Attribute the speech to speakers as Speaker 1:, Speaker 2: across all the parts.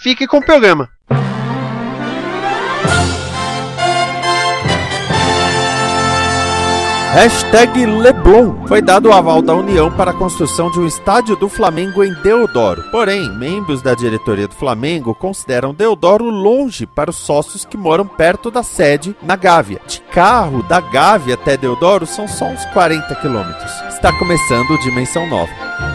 Speaker 1: fique com o programa.
Speaker 2: Hashtag Leblon. Foi dado o aval da União para a construção de um estádio do Flamengo em Deodoro. Porém, membros da diretoria do Flamengo consideram Deodoro longe para os sócios que moram perto da sede, na Gávea. De carro, da Gávea até Deodoro são só uns 40 quilômetros. Está começando Dimensão Nova.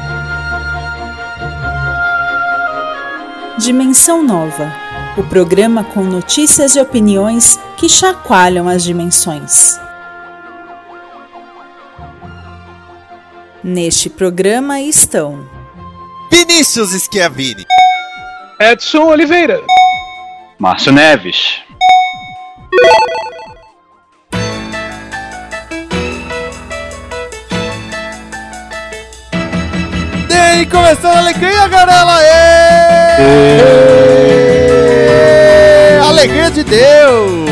Speaker 3: Dimensão Nova o programa com notícias e opiniões que chacoalham as dimensões. Neste programa estão
Speaker 2: Vinícius Schiavini,
Speaker 4: Edson Oliveira,
Speaker 5: Márcio Neves,
Speaker 2: aí, começando a alegria, Garela! Alegria de Deus!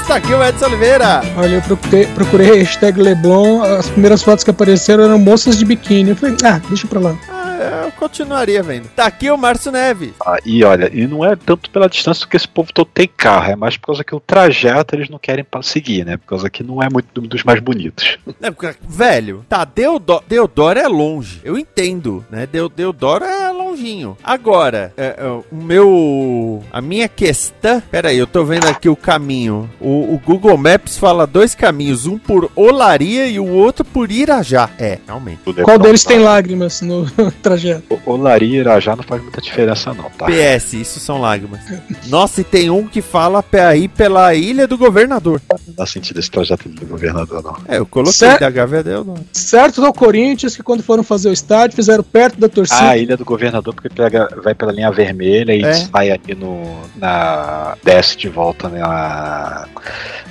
Speaker 2: Está aqui o Edson Oliveira.
Speaker 4: Olha, eu procurei, procurei hashtag Leblon, as primeiras fotos que apareceram eram moças de biquíni. Eu falei, ah, deixa pra lá.
Speaker 2: Ah, eu continuaria vendo. Tá aqui o Márcio Neves.
Speaker 5: Ah, e olha, e não é tanto pela distância que esse povo todo tem carro, é mais por causa que o trajeto eles não querem seguir, né? Por causa que não é muito do- dos mais bonitos.
Speaker 2: É, porque, velho, tá, Deodoro, Deodoro é longe. Eu entendo, né? Deu- Deodoro é longinho. Agora, é, é, o meu. A minha questão. Pera aí, eu tô vendo aqui o caminho. O, o Google Maps fala dois caminhos: um por Olaria e o outro por Irajá. É, realmente.
Speaker 5: É
Speaker 4: Qual deles tem lágrimas no trajeto?
Speaker 5: O- Olaria e Irajá não faz muita diferença não, tá?
Speaker 2: PS, isso são lágrimas. Nossa, e tem um que fala ir pela ilha do governador.
Speaker 5: Não dá sentido esse trajeto do governador não.
Speaker 2: É, eu coloquei
Speaker 4: Certo.
Speaker 2: da Gávea Deodoro.
Speaker 4: Certo ao Corinthians que quando foram fazer o estádio fizeram perto da torcida.
Speaker 5: Ah, a Ilha do Governador porque pega, vai pela linha vermelha e
Speaker 2: É.
Speaker 5: sai ali no na desce de volta na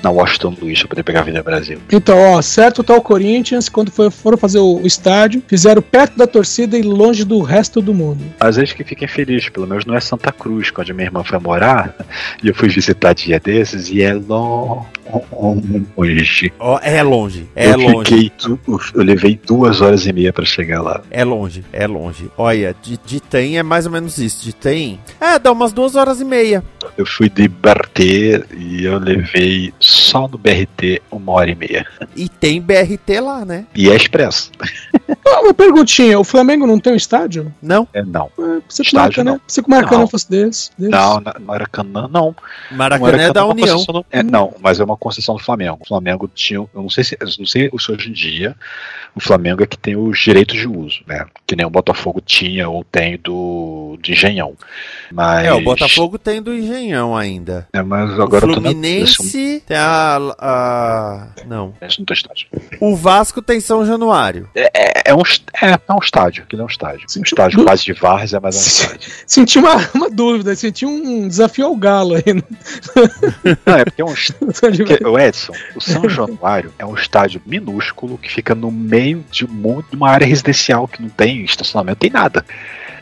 Speaker 5: na Washington Luiz pra poder pegar a Avenida Brasil.
Speaker 4: Então, ó, certo tá o Corinthians quando foi- foram fazer o, o estádio, fizeram perto da torcida e longe do resto do mundo.
Speaker 5: Às vezes que fiquem felizes, pelo menos não é Santa Cruz, onde minha irmã foi morar, e eu fui visitar dia desses, e é longe.
Speaker 2: Ó, é longe, é
Speaker 5: eu
Speaker 2: longe.
Speaker 5: fiquei, du- eu levei duas horas e meia pra chegar lá.
Speaker 2: É longe, é longe. Olha, de, de tem é mais ou menos isso. De tem. É, dá umas duas horas e meia.
Speaker 5: Eu fui de BRT e eu levei só no BRT uma hora e meia.
Speaker 2: E tem BRT lá, né?
Speaker 5: E é expresso.
Speaker 4: Ah, uma perguntinha, o Flamengo não tem um estádio?
Speaker 2: Não?
Speaker 5: É, não.
Speaker 4: É, Você que
Speaker 5: Estádio,
Speaker 4: marca, né?
Speaker 5: não.
Speaker 4: Você que o Maracanã
Speaker 5: Não.
Speaker 4: fosse desse. desse.
Speaker 5: Não, na- Maracanã não.
Speaker 2: Maracanã é da
Speaker 5: uma
Speaker 2: União.
Speaker 5: concessão do- é, não, mas é uma concessão do Flamengo. O Flamengo tinha, eu não sei se, eu não sei se hoje em dia o Flamengo é que tem os direitos de uso, né? Que nem o Botafogo tinha ou tem do de Engenhão. Mas
Speaker 2: É, o Botafogo tem do Engenhão ainda.
Speaker 5: É, mas
Speaker 2: O
Speaker 5: agora eu tô na
Speaker 2: Fluminense tem a, a. Não.
Speaker 5: Esse não tem estádio.
Speaker 2: O Vasco tem São Januário.
Speaker 5: É, é um, est- é, é um estádio, aquilo é um estádio. Um estádio
Speaker 4: Du-
Speaker 5: quase de Várzea, mas é um estádio.
Speaker 4: Senti uma, uma dúvida, senti um desafio ao galo aí. né?
Speaker 5: Não, é porque é um est- porque, o Edson, o São Januário é um estádio minúsculo que fica no meio de, de uma área residencial que não tem estacionamento, tem nada.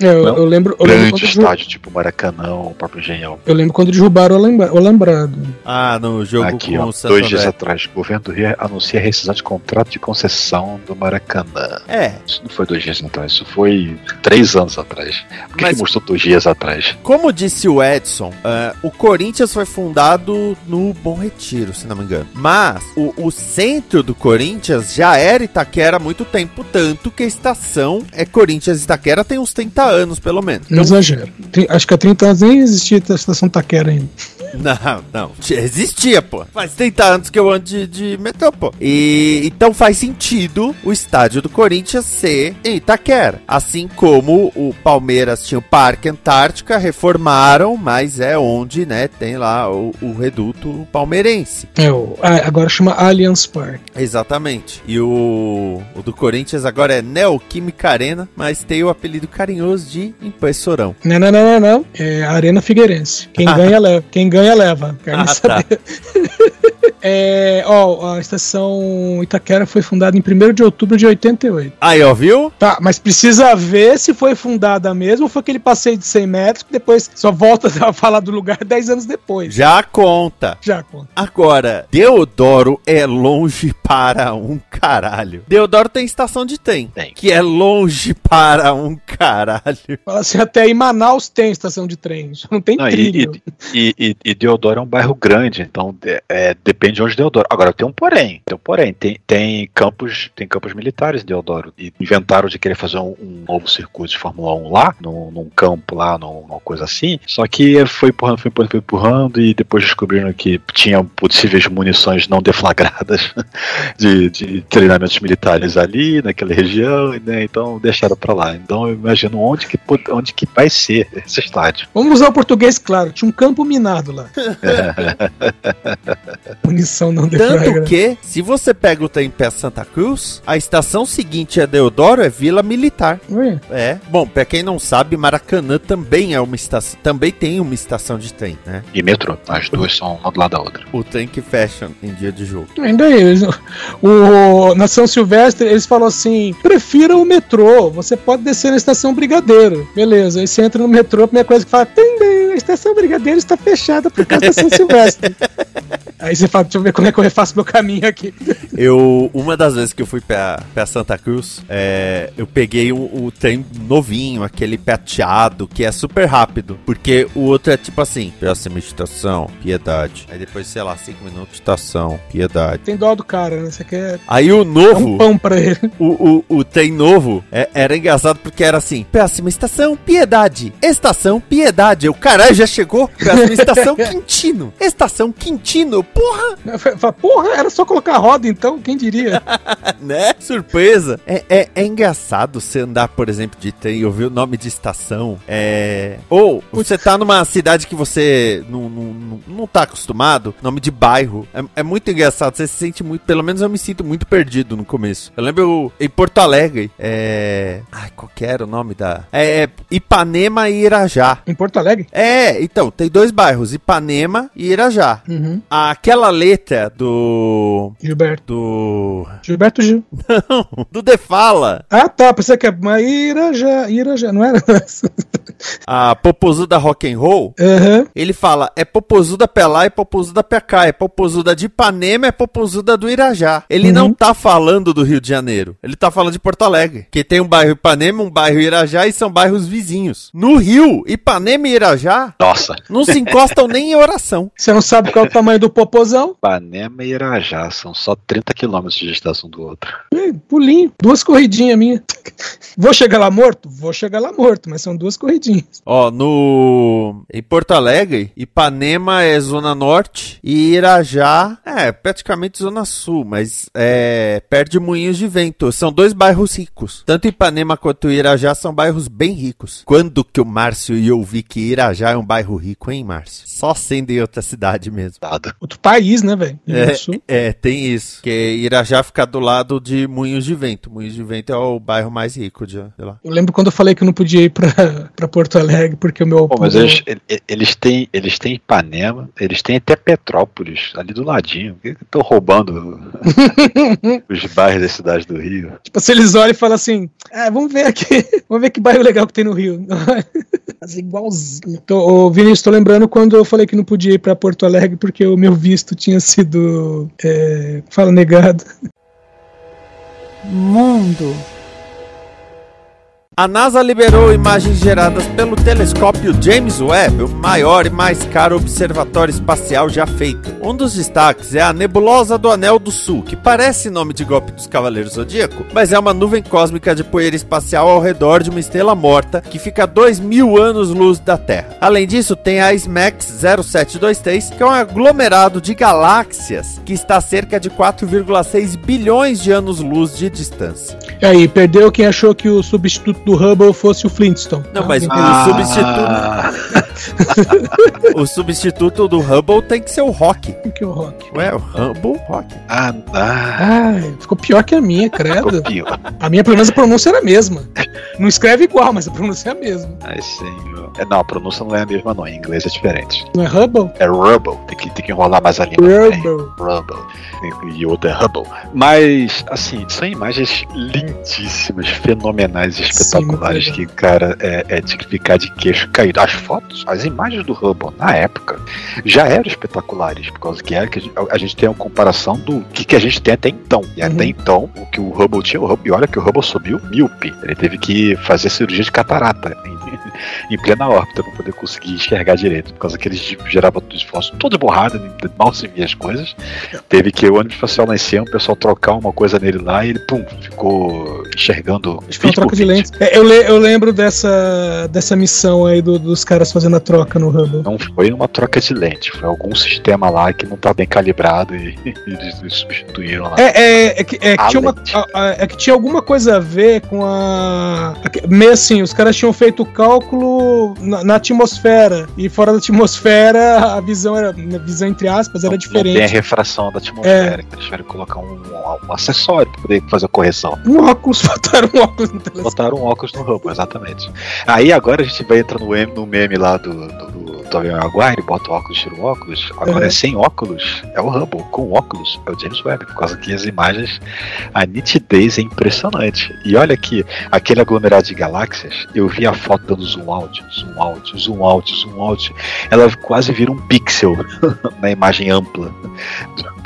Speaker 4: É, eu,
Speaker 5: Não,
Speaker 4: eu lembro, eu lembro,
Speaker 5: Grande
Speaker 4: derru-
Speaker 5: estádio, tipo Maracanã, o próprio Engenhão.
Speaker 4: eu lembro quando derrubaram o, lembra, o Lembrado.
Speaker 2: Ah, no jogo
Speaker 5: Aqui,
Speaker 2: com
Speaker 5: ó,
Speaker 2: o
Speaker 5: dois dias atrás, o governo do Rio anuncia a rescisão de contrato de concessão do Maracanã.
Speaker 2: É,
Speaker 5: Isso não foi dois dias atrás, isso foi três anos atrás. Por que,
Speaker 2: Mas-
Speaker 5: que mostrou dois dias atrás?
Speaker 2: Como disse o Edson, eh, o Corinthians foi fundado no Bom Retiro, se não me engano. Mas o, o centro do Corinthians já era Itaquera há muito tempo, tanto que a estação é Corinthians Itaquera tem uns 30 anos, pelo menos.
Speaker 4: Não exagero. Acho que há 30 anos nem existia a estação Taquera ainda.
Speaker 2: Não, não. Existia, pô. Faz 30 anos que eu ando de, de metrô, pô. E então faz sentido o estádio do Corinthians ser em Itaquera. Assim como o Palmeiras tinha o Parque Antártica, reformaram, mas é onde, né, tem lá o, o reduto palmeirense.
Speaker 4: É, o, agora chama Allianz Park.
Speaker 2: Exatamente. E o, o do Corinthians agora é Neoquímica Arena, mas tem o apelido carinhoso jogos de impressorão.
Speaker 4: Não, não, não, não, não. É a Arena Figueirense. Quem ganha, leva. Quem ganha, leva. Quero nem
Speaker 2: Ah, tá.
Speaker 4: saber. É, ó, a estação Itaquera foi fundada em 1 de outubro de 88.
Speaker 2: Aí, ó, viu?
Speaker 4: Tá, mas precisa ver se foi fundada mesmo ou foi aquele passeio de 100 metros que depois só volta a falar do lugar 10 anos depois.
Speaker 2: Já conta.
Speaker 4: Já conta.
Speaker 2: Agora, Deodoro é longe para um caralho. Deodoro tem estação de trem,
Speaker 5: Tem.
Speaker 2: que é longe para um caralho.
Speaker 4: Fala assim, até em Manaus tem estação de trem, não tem
Speaker 5: Não, e,
Speaker 4: trilho.
Speaker 5: e, e, e Deodoro é um bairro grande, então é, depende de onde Deodoro. Agora tem um porém, tem um porém, tem, tem campos, tem campos militares em Deodoro. E inventaram de querer fazer um, um novo circuito de Fórmula 1 lá, num, num campo lá, num- numa coisa assim. Só que foi empurrando, foi empurrando, foi empurrando, e depois descobriram que tinha possíveis munições não deflagradas de, de treinamentos militares ali, naquela região, né? Então deixaram pra lá. Então eu imagino onde que, onde que vai ser esse estádio.
Speaker 4: Vamos usar o português claro, tinha um campo minado lá. Munição não
Speaker 2: Tanto
Speaker 4: deflagrada.
Speaker 2: que, se você pega o trem pé Santa Cruz, a estação seguinte a Deodoro é Vila Militar.
Speaker 4: Ué,
Speaker 2: É. Bom, pra quem não sabe, Maracanã também é uma estação, também tem uma estação de trem, né?
Speaker 5: E metrô, as duas são uma do lado da outra.
Speaker 2: O trem que fecha em dia de jogo.
Speaker 4: Ainda aí, eles- o, na São Silvestre, eles falam assim: prefira o metrô, você pode descer na estação Brigadeiro. Beleza, aí você entra no metrô, a primeira coisa que fala: "Tendem, a estação Brigadeiro está fechada por causa da São Silvestre. aí você fala: deixa eu ver como é que eu refaço meu caminho aqui.
Speaker 2: Eu, uma das vezes que eu fui pra, pra Santa Cruz, é, eu peguei o, o trem novinho, aquele prateado, que é super rápido. Porque o outro é tipo assim: próxima estação, piedade. Aí depois, sei lá, cinco minutos, estação, piedade.
Speaker 4: Tem dó do cara, né? Você quer
Speaker 2: Aí o novo.
Speaker 4: um pão pra ele.
Speaker 2: O, o, o trem novo é- era engraçado porque era assim: próxima estação, Piedade. Estação, Piedade. Eu, caralho, já chegou? Próxima estação, Quintino. Estação, Quintino. Porra,
Speaker 4: porra, era só colocar a roda então, quem diria?
Speaker 2: né? Surpresa. É, é, é engraçado você andar, por exemplo, de trem e ouvir o nome de estação. É. Ou você tá numa cidade que você não, não, não, não tá acostumado, nome de bairro. É, é muito engraçado. Você se sente muito. Pelo menos eu me sinto muito perdido no começo. Eu lembro em Porto Alegre. É. Ai, qual que era o nome da. É, é Ipanema e Irajá.
Speaker 4: Em Porto Alegre?
Speaker 2: É, então, tem dois bairros, Ipanema e Irajá.
Speaker 4: Uhum.
Speaker 2: Aquela letra do.
Speaker 4: Gilberto.
Speaker 2: Do.
Speaker 4: Gilberto Gil.
Speaker 2: do Defala.
Speaker 4: Ah, tá. Pensei que é Maíra já, Ira já, não era?
Speaker 2: a Popozuda Rock and Roll,
Speaker 4: Aham.
Speaker 2: ele fala, é Popozuda pra lá e Popozuda pra cá, é Popozuda de Ipanema, é Popozuda do Irajá. Ele
Speaker 4: Uhum.
Speaker 2: não tá falando do Rio de Janeiro, ele tá falando de Porto Alegre, que tem um bairro Ipanema, um bairro Irajá e são bairros vizinhos. No Rio, Ipanema e Irajá
Speaker 5: Nossa,
Speaker 2: não se encostam nem em oração.
Speaker 4: Você não sabe qual é o tamanho do popozão?
Speaker 5: Ipanema e Irajá são só 30 quilômetros de distância um do outro.
Speaker 4: Pulinho. Duas corridinhas minha. Vou chegar lá morto? Vou chegar lá morto, mas são duas corridinhas.
Speaker 2: Ó, no em Porto Alegre, Ipanema é zona norte e Irajá é praticamente zona sul, mas é perto de Moinhos de Vento. São dois bairros ricos. Tanto Ipanema quanto Irajá são bairros bem ricos. Quando que o Márcio ia ouvir que Irajá é um bairro rico, hein, Márcio? Só sendo em outra cidade mesmo.
Speaker 5: Dado.
Speaker 4: Outro país, né, velho?
Speaker 2: É, é, tem isso. Que Irajá fica do lado de Moinhos de Vento. Moinhos de Vento é o bairro mais rico de lá.
Speaker 4: Eu lembro quando eu falei que eu não podia ir pra, pra Porto Alegre, porque o meu.
Speaker 5: Pô, mas eles, ele- eles, têm, eles têm Ipanema, eles têm até Petrópolis, ali do ladinho. Estão roubando os bairros das cidades do Rio.
Speaker 4: Tipo, se eles olham e falam assim: ah, vamos ver aqui, vamos ver que bairro legal que tem no Rio. Mas igualzinho. Tô, ô, Vinícius, tô lembrando quando eu falei que não podia ir pra Porto Alegre porque o meu visto tinha sido. é, fala negado.
Speaker 3: Mundo.
Speaker 2: A NASA liberou imagens geradas pelo telescópio James Webb, o maior e mais caro observatório espacial já feito. Um dos destaques é a nebulosa do Anel do Sul, que parece nome de golpe dos Cavaleiros Zodíaco, mas é uma nuvem cósmica de poeira espacial ao redor de uma estrela morta que fica a 2 mil anos-luz da Terra. Além disso, tem a SMAX 0723, que é um aglomerado de galáxias que está a cerca de 4,6 bilhões de anos-luz de distância.
Speaker 4: E aí, perdeu quem achou que o substituto do Hubble fosse o Flintstone.
Speaker 2: Não,
Speaker 4: tá?
Speaker 2: mas
Speaker 4: Entendi.
Speaker 2: o substituto,
Speaker 5: Ah,
Speaker 2: o substituto do Hubble tem que ser o Rock.
Speaker 4: O que é o Rock?
Speaker 2: Ué, o Hubble Rock.
Speaker 5: ah, ah,
Speaker 4: Ai, ficou pior que a minha, credo. A minha, pelo menos, a pronúncia era a mesma. Não escreve igual, mas a pronúncia é a mesma.
Speaker 5: Ai, senhor. É, não, a pronúncia não é a mesma, não. Em inglês é diferente.
Speaker 4: Não é Hubble?
Speaker 5: É Rubble. Tem que, tem que enrolar mais a língua.
Speaker 4: Rubble.
Speaker 5: Rubble. E outra é Hubble. Mas, assim, são imagens lindíssimas, fenomenais e espetaculares que, cara, é, é de ficar de queixo caído. As fotos, as imagens do Hubble, na época, já eram espetaculares, por causa que, é que a gente- a gente tem uma comparação do que, que a gente tem até então. E até
Speaker 4: Uhum.
Speaker 5: então, o que o Hubble tinha, o Hubble, e olha que o Hubble subiu míope. Ele teve que fazer cirurgia de catarata em, em plena órbita para poder conseguir enxergar direito, por causa que eles geravam esforço todo borrado, mal se via as coisas. Teve que o ônibus espacial lá em cima, o pessoal trocar uma coisa nele lá e ele, pum, ficou enxergando.
Speaker 4: Acho que foi uma troca de
Speaker 5: bit.
Speaker 4: lentes. É, eu, le- eu lembro dessa, dessa missão aí do- dos caras fazendo a troca no Hubble.
Speaker 5: Não foi uma troca de lente, foi algum sistema lá que não tá bem calibrado e eles substituíram lá.
Speaker 4: É, é, é que, é, que tinha uma, é que tinha alguma coisa a ver com a. Meio assim, os caras tinham feito o cálculo na, na atmosfera. E fora da atmosfera, a visão era. A visão, entre aspas, era
Speaker 5: Não- Não tem a
Speaker 4: diferente.
Speaker 5: refração da atmosfera, então eles tiveram que colocar um, um acessório para poder fazer a correção.
Speaker 4: Um óculos, botaram um óculos no telescópio.
Speaker 5: Botaram um óculos no Hubble, exatamente. Aí agora a gente vai entrar no meme, no meme lá do, do, do Tobey Maguire, bota o óculos, tira o óculos. Agora
Speaker 4: É.
Speaker 5: é sem óculos, é o Hubble. Com óculos, é o James Webb. Por causa que as imagens, a nitidez é impressionante. E olha aqui, aquele aglomerado de galáxias, eu vi a foto dando zoom out, zoom out, zoom out, zoom out. Ela quase vira um pixel na imagem ampla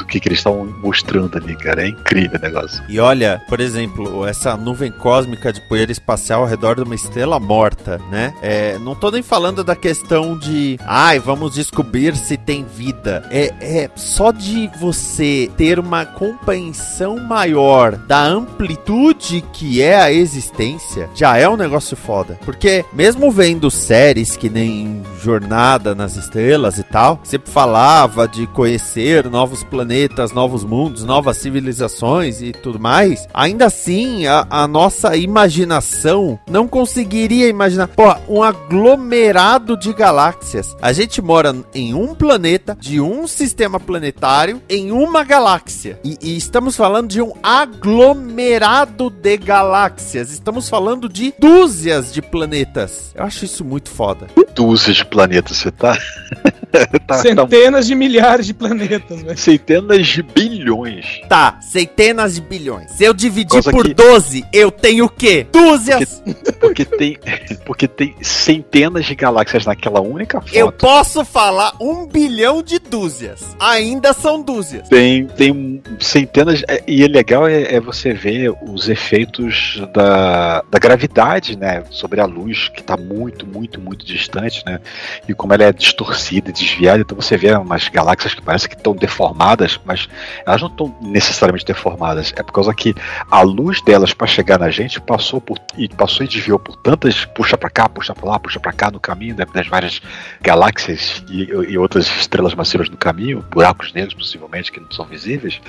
Speaker 5: do, que, que eles estão mostrando ali, cara. É incrível o negócio.
Speaker 2: E olha, por exemplo, essa nuvem cósmica de poeira espacial ao redor de uma estrela morta, né? É, não tô nem falando da questão de, ai, vamos descobrir se tem vida. É, é só de você ter uma compreensão maior da amplitude que é a existência, já é um negócio foda. Porque mesmo vendo séries que nem Jornada nas Estrelas e tal, sempre falava de conhecer novos planetas, novos mundos, novas civilizações e tudo mais, ainda assim a, a nossa imaginação não conseguiria imaginar, pô, um aglomerado de galáxias. A gente mora em um planeta, de um sistema planetário, em uma galáxia. E, e estamos falando de um aglomerado de galáxias. Estamos falando de dúzias de planetas. Eu acho isso muito foda.
Speaker 5: Dúzias de planetas, você tá. tá, tá
Speaker 4: Centenas de milhares de planetas, velho.
Speaker 5: centenas de bilhões.
Speaker 2: Tá, centenas de bilhões. Se eu dividir por
Speaker 5: que-
Speaker 2: 12, eu tenho o quê? Dúzias!
Speaker 5: Porque tem, porque tem centenas de galáxias naquela única foto.
Speaker 2: Eu posso falar um bilhão de dúzias. Ainda são dúzias.
Speaker 5: Tem, tem centenas. é, E é legal é, é você ver os efeitos da, da gravidade, né? Sobre a luz, que está muito, muito, muito distante, né? E como ela é distorcida e desviada, então você vê umas galáxias que parecem que estão deformadas, mas elas não estão necessariamente deformadas. É por causa que a luz delas para chegar na gente passou por e passou e desviou por tantas, puxa para cá, puxa para lá, puxa para cá no caminho né, das várias galáxias e, e outras estrelas massivas no caminho, buracos negros possivelmente que não são visíveis,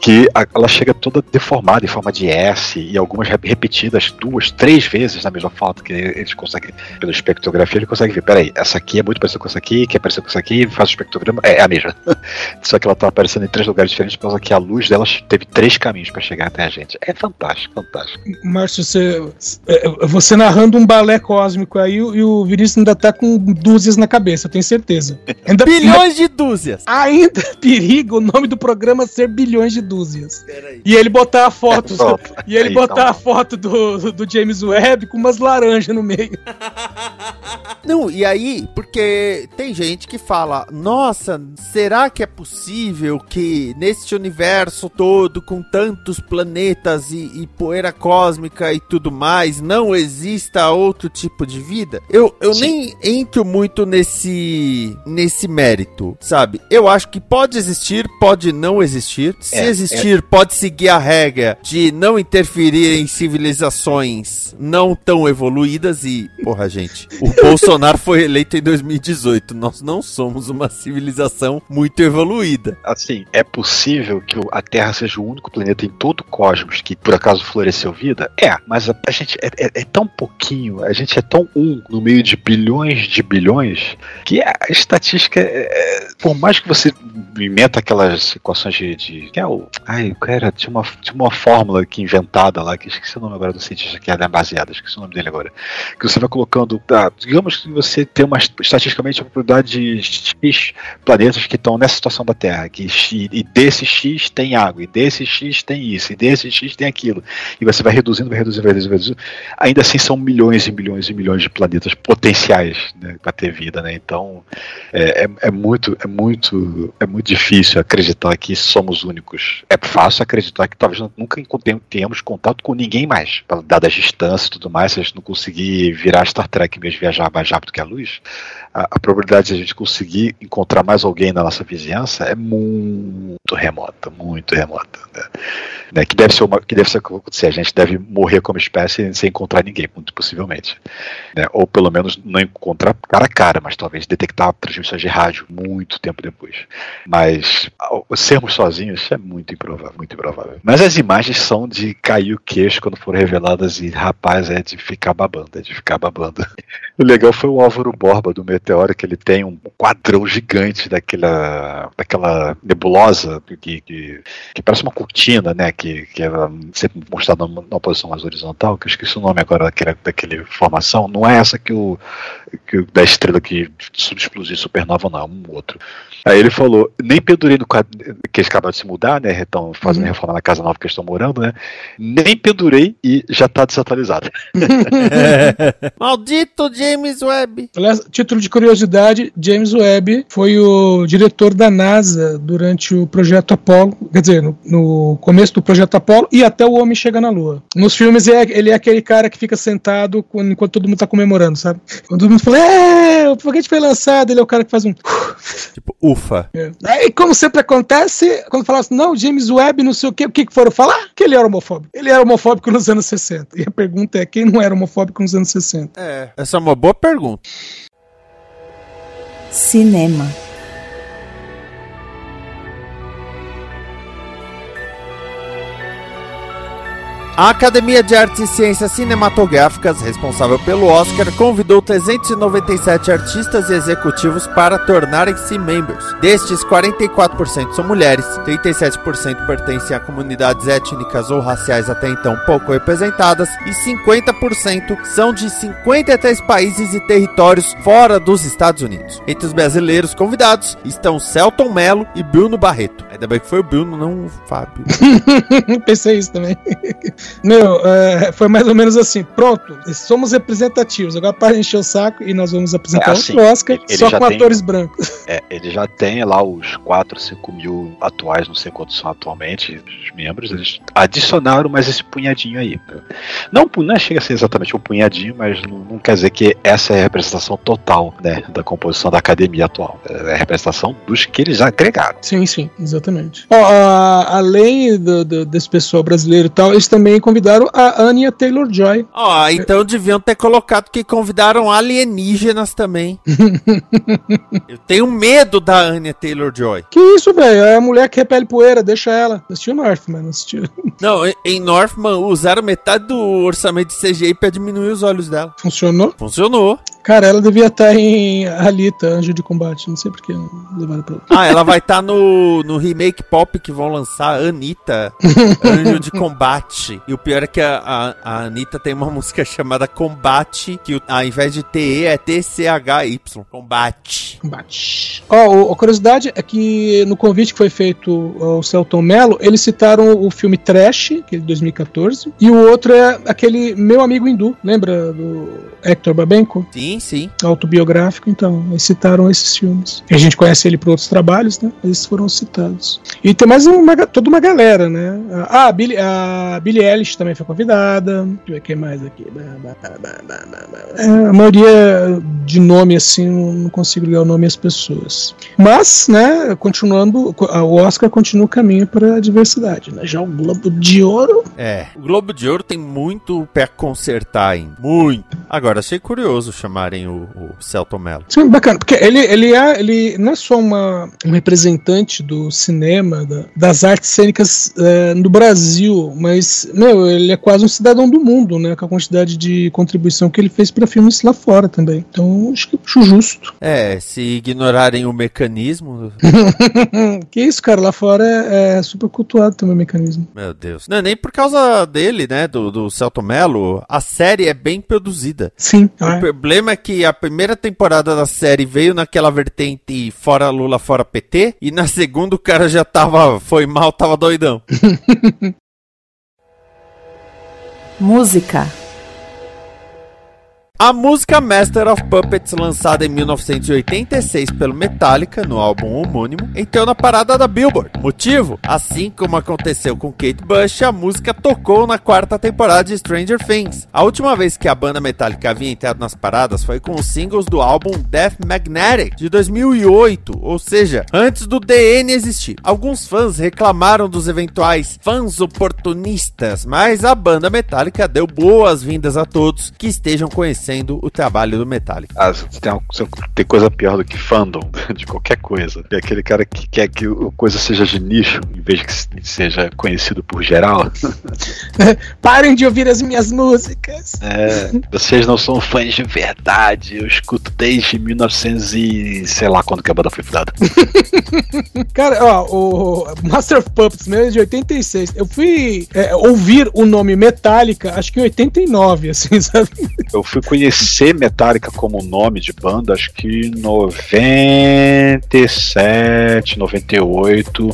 Speaker 5: que a- ela chega toda deformada em forma de S e algumas rep- repetidas duas, três vezes na mesma foto que eles conseguem pela espectrografia ele consegue ver. Peraí, essa aqui é muito parecida com essa aqui, que é parecida com essa aqui, faz o espectrograma, é, é a mesma. Só que ela tá aparecendo em três lugares diferentes por causa que a luz delas teve três caminhos para chegar até a gente. É fantástico, fantástico.
Speaker 4: Márcio, você, é, você narrando um balé cósmico aí e o Vinícius ainda tá com dúzias na cabeça, eu tenho certeza. Ainda,
Speaker 2: Bilhões de dúzias.
Speaker 4: ainda periga o nome do programa ser bilhões de dúzias. E ele botar a foto,
Speaker 5: Pronto.
Speaker 4: e ele
Speaker 5: Aí,
Speaker 4: botar
Speaker 5: tá
Speaker 4: a foto do, do James Webb com umas laranjas no meio.
Speaker 2: Não, e aí, porque tem gente que fala: Nossa, será que é possível que neste universo todo, com tantos planetas e, e poeira cósmica e tudo mais, não exista outro tipo de vida? Eu, eu
Speaker 5: Sim.
Speaker 2: nem entro muito nesse, nesse mérito, sabe? Eu acho que pode existir, pode não existir. Se
Speaker 5: É,
Speaker 2: existir, pode seguir a regra de não interferir em civilizações não tão evoluídas e, porra, gente, o Bolsonaro foi eleito em 2018. Nós não somos uma civilização muito evoluída.
Speaker 5: Assim, assim, é possível que a Terra seja o único planeta em todo o cosmos que por acaso floresceu vida? É, mas a, a gente é, é, é, tão pouquinho, a gente é tão um no meio de bilhões de bilhões que a estatística, é, é por mais que você inventa aquelas equações de, de que é o, ai, cara, tinha uma, tinha uma fórmula que inventada lá que esqueci o nome agora do cientista que é baseada, esqueci o nome dele agora, que você vai colocando, tá, digamos que você tem uma estatisticamente a probabilidade de X planetas que estão nessa situação da Terra, que e desse X tem água, e desse X tem isso, e desse X tem aquilo. E você vai reduzindo, vai reduzindo, vai reduzindo, vai reduzindo. Ainda assim são milhões e milhões e milhões de planetas potenciais né, para ter vida, né? Então é, é, é, muito, é muito, é muito difícil acreditar que somos únicos. É fácil acreditar que talvez nunca tenhamos contato com ninguém mais, dadas as distâncias e tudo mais. Se a gente não conseguir virar Star Trek mesmo viajar mais rápido que a luz, a, a probabilidade de a gente conseguir encontrar mais alguém na nossa vizinhança é muito remota, muito remota. Né? né? Que deve ser uma, que deve ser acontecer. A gente deve morrer como espécie sem encontrar ninguém, muito possivelmente. Né? Ou pelo menos não encontrar cara a cara, mas talvez detectar transmissões de rádio muito tempo depois. Mas sermos sozinhos é muito improvável, muito improvável. Mas as imagens são de cair o queixo quando foram reveladas e rapaz é de ficar babando, é de ficar babando. O legal foi o Álvaro Borba do Meteoro que ele tem um quadrão gigante daquela, daquela nebulosa que, que, que parece uma cortina, né? Que, que era sempre mostrada numa posição mais horizontal, que eu esqueci o nome agora daquele, daquele formação. Não é essa que o, que, da estrela que subexplodiu supernova, não, é um outro. Aí ele falou, nem pendurei no quadro, que eles acabaram de se mudar, né? Estão fazendo uhum. reforma na casa nova que eles estão morando, né? Nem pendurei e já está desatualizado.
Speaker 2: Maldito James Webb!
Speaker 4: Aliás, título de curiosidade: James Webb foi o diretor da NASA durante o projeto Apollo, quer dizer, no, no começo do projeto Apollo e até o homem chega na Lua. Nos filmes é, ele é aquele cara que fica sentado enquanto todo mundo está comemorando, sabe? Quando todo mundo fala, é, o foguete foi lançado, ele é o cara que faz um.
Speaker 2: Tipo, ufa.
Speaker 4: É. Aí, como sempre acontece, quando fala assim, não, James Webb, não sei o quê, o que, que foram falar? Que ele era homofóbico. Ele era homofóbico nos anos 60. E a pergunta é: quem não era homofóbico nos anos 60?
Speaker 2: É, essa é uma boa pergunta.
Speaker 3: Cinema.
Speaker 2: A Academia de Artes e Ciências Cinematográficas, responsável pelo Oscar, convidou 397 artistas e executivos para tornarem-se membros. Destes, 44% são mulheres, 37% pertencem a comunidades étnicas ou raciais até então pouco representadas e 50% são de 53 países e territórios fora dos Estados Unidos. Entre os brasileiros convidados estão Celton Mello e Bruno Barreto. Ainda bem que foi o Bruno, não o Fábio.
Speaker 4: Pensei isso também. Meu, é, foi mais ou menos assim: pronto, somos representativos. Agora para encher o saco e nós vamos apresentar é assim, outro Oscar só com tem, atores brancos.
Speaker 5: É, ele já tem lá os 4, 5 mil atuais, não sei quantos são atualmente, os membros. Eles adicionaram mais esse punhadinho aí. Não, não chega a ser exatamente um punhadinho, mas não, não, quer dizer que essa é a representação total né, da composição da academia atual. É a representação dos que eles agregaram.
Speaker 4: Sim, sim, exatamente. Ó, a, além do, do, desse pessoal brasileiro e tal, eles também convidaram a Anya Taylor-Joy.
Speaker 2: Ó, oh, então deviam ter colocado que convidaram alienígenas também. Eu tenho medo da Anya Taylor-Joy.
Speaker 4: Que isso, velho? É a mulher que repele poeira, deixa ela. Assistiu Northman, não assistiu.
Speaker 2: Não, em Northman usaram metade do orçamento de CGI pra diminuir os olhos dela.
Speaker 4: Funcionou?
Speaker 2: Funcionou.
Speaker 4: Cara, ela devia estar em Alita, Anjo de Combate. Não sei porque levaram pra
Speaker 2: Ah, ela vai estar no, no remake pop que vão lançar, Anitta, Anjo de Combate. E o pior é que a, a, a Anitta tem uma música chamada Combate, que ao invés de TE é TCHY. Combate.
Speaker 4: Combate. Ó, oh, a curiosidade é que no convite que foi feito ao Celton Mello, eles citaram o filme Trash, que é de 2014, e o outro é aquele Meu Amigo Hindu, lembra do Hector Babenco?
Speaker 2: Sim, sim,
Speaker 4: Autobiográfico, então. Eles citaram esses filmes. E a gente conhece ele por outros trabalhos, né? Eles foram citados. E tem mais uma, toda uma galera, né? Ah, a Billie, a Billie Eilish também foi convidada. Deixa eu ver quem mais aqui. É, a maioria de nome, assim, não consigo ligar o nome às pessoas. Mas, né, continuando, o Oscar continua o caminho para a diversidade, né? Já o Globo de Ouro.
Speaker 2: É, o Globo de Ouro tem muito pé consertar ainda. Muito. Agora, achei curioso chamarem o, o Celton Mello.
Speaker 4: Sim, bacana, porque ele, ele, é, ele não é só uma, um representante do cinema, da, das artes cênicas é, no Brasil, mas, meu, ele é quase um cidadão do mundo, né? Com a quantidade de contribuição que ele fez para filmes lá fora também. Então, acho que acho justo.
Speaker 2: É, se ignorarem o mecanismo.
Speaker 4: que isso, cara, lá fora é, é, super cultuado também o mecanismo.
Speaker 2: Meu Deus. Não, nem por causa dele, né, do, do Celto Mello, a série é bem produzida.
Speaker 4: Sim.
Speaker 2: O é. problema é que a primeira temporada da série veio naquela vertente fora Lula, fora PT, e na segunda o cara já tava, foi mal, tava doidão.
Speaker 3: Música
Speaker 2: a música Master of Puppets, lançada em 1986 pelo Metallica no álbum homônimo, entrou na parada da Billboard. Motivo? Assim como aconteceu com Kate Bush, a música tocou na quarta temporada de Stranger Things. A última vez que a banda Metallica havia entrado nas paradas foi com os singles do álbum Death Magnetic de 2008, ou seja, antes do DN existir. Alguns fãs reclamaram dos eventuais fãs oportunistas, mas a banda Metallica deu boas-vindas a todos que estejam conhecendo conhecendo o trabalho do Metallica.
Speaker 5: Ah, tem, tem coisa pior do que fandom de qualquer coisa. É aquele cara que quer que a coisa seja de nicho, em vez que seja conhecido por geral.
Speaker 4: Parem de ouvir as minhas músicas.
Speaker 5: É, vocês não são fãs de verdade. Eu escuto desde 1900 e sei lá quando que a banda foi fundada.
Speaker 4: cara, ó, o Master of Puppets, né, de 86. Eu fui é, ouvir o nome Metallica, acho que em 89, assim, sabe?
Speaker 5: Eu fui conhecer Metallica como nome de banda, acho que 97, 98.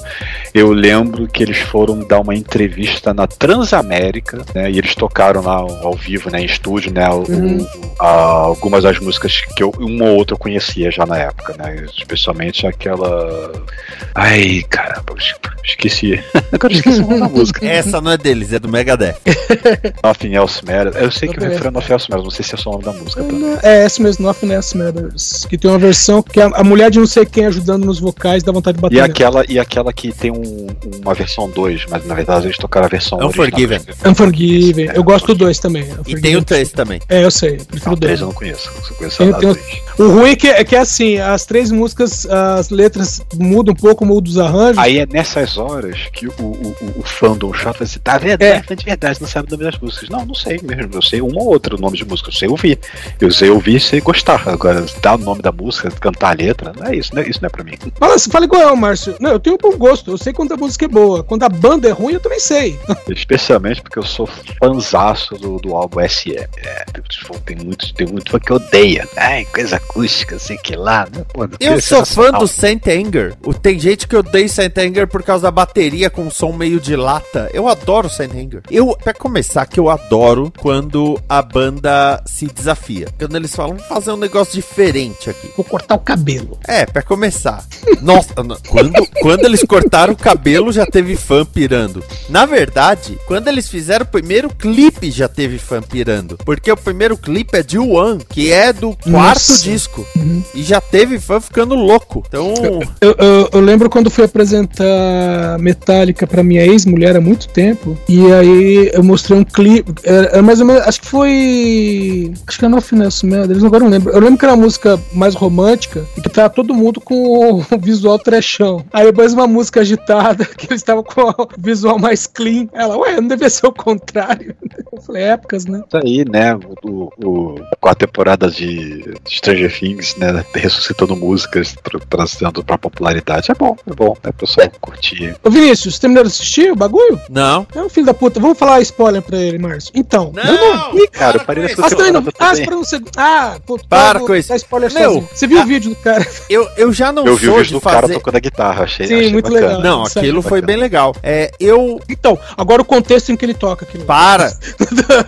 Speaker 5: Eu lembro que eles foram dar uma entrevista na Transamérica, né? E eles tocaram lá ao vivo, né? Em estúdio, né? Uhum. a, algumas das músicas que eu, uma ou outra eu conhecia já na época, né? Especialmente aquela. Ai, caramba, esqueci. Agora esqueci o nome da música.
Speaker 2: Essa não é deles, é do Megadeth.
Speaker 5: Nothing Else Matters. Eu sei que o refrão é Nothing Else Matters, não sei se é só nome da música.
Speaker 4: É, essa mesmo, Nothing Else Matters. Que tem uma versão que a, a, mulher de não sei quem ajudando nos vocais dá vontade de bater.
Speaker 5: E aquela, e aquela que tem um, uma versão 2, mas na verdade eles tocaram a versão
Speaker 2: Unforgiven.
Speaker 5: original.
Speaker 4: Unforgiven. É, eu gosto do 2 também.
Speaker 2: E tem o 3 também.
Speaker 4: É, eu sei. Prefiro
Speaker 5: o 3 eu não conheço. Eu
Speaker 4: o, o ruim é que, é que é assim, as três músicas, as letras mudam um pouco, mudam os arranjos.
Speaker 5: Aí é nessas horas que o, o, o, o fandom chato vai dizer, tá vendo? É. é de verdade, não sabe o nome das músicas. Não, não sei mesmo. Eu sei uma ou outra o nome de música, eu sei ouvir. Eu sei ouvir e sei gostar. Agora, dar o nome da música, cantar a letra, não é isso, né? Isso não é pra mim.
Speaker 4: Fala, fala igual eu, Márcio. Não, eu tenho um bom gosto. Eu sei quando a música é boa. Quando a banda é ruim, eu também sei.
Speaker 5: Especialmente porque eu sou fãzaço do, do álbum SM. É, tipo, tem muito, tem muito fã que odeia. Ai, coisa acústica, sei que lá. Né?
Speaker 2: Pô, eu sou fã do Saint Anger. Tem gente que odeia Saint Anger por causa da bateria com som meio de lata. Eu adoro Saint Anger. Eu, pra começar, que eu adoro quando a banda se desafia. Quando eles falam, vamos fazer um negócio diferente aqui.
Speaker 4: Vou cortar o cabelo.
Speaker 2: É, pra começar. Nossa, quando, quando eles cortaram o cabelo, já teve fã pirando. Na verdade, quando eles fizeram o primeiro clipe, já teve fã pirando. Porque o primeiro clipe é de One, que é do quarto Nossa. disco. Uhum. E já teve fã ficando louco. Então.
Speaker 4: Eu, eu, eu lembro quando fui apresentar Metallica pra minha ex-mulher há muito tempo. E aí eu mostrei um clipe. Era, mais ou menos. Acho que foi. Acho que é no Finesse Eles agora não lembro. Eu lembro que era uma música mais romântica e que tava todo mundo com o visual trechão. Aí depois uma música agitada, que eles estavam com o visual mais clean. Ela, ué, não devia ser o contrário. Eu falei, épocas, né?
Speaker 5: Isso aí, né? O, o, com a temporada de Stranger Things, né? Ressuscitando músicas, trazendo pra popularidade. É bom, é bom, né? O pessoal curtir.
Speaker 4: Ô Vinícius, terminaram de assistir o bagulho?
Speaker 2: Não.
Speaker 4: É um filho da puta. Vamos falar spoiler pra ele, Márcio. Então.
Speaker 2: Não, não
Speaker 5: vi, cara. Eu parei na
Speaker 4: Ah, espera um segundo. Ah,
Speaker 2: pô, para com isso.
Speaker 4: spoiler Meu, sozinho. Você viu ah, o vídeo do cara?
Speaker 2: Eu, eu já não
Speaker 5: eu vi o vídeo do fazer... cara tocando a guitarra, achei
Speaker 4: Sim,
Speaker 5: achei
Speaker 4: muito bacana. legal.
Speaker 2: Não, aquilo foi bem legal. É, eu...
Speaker 4: Então, agora o contexto em que ele toca. Aquilo.
Speaker 2: Para!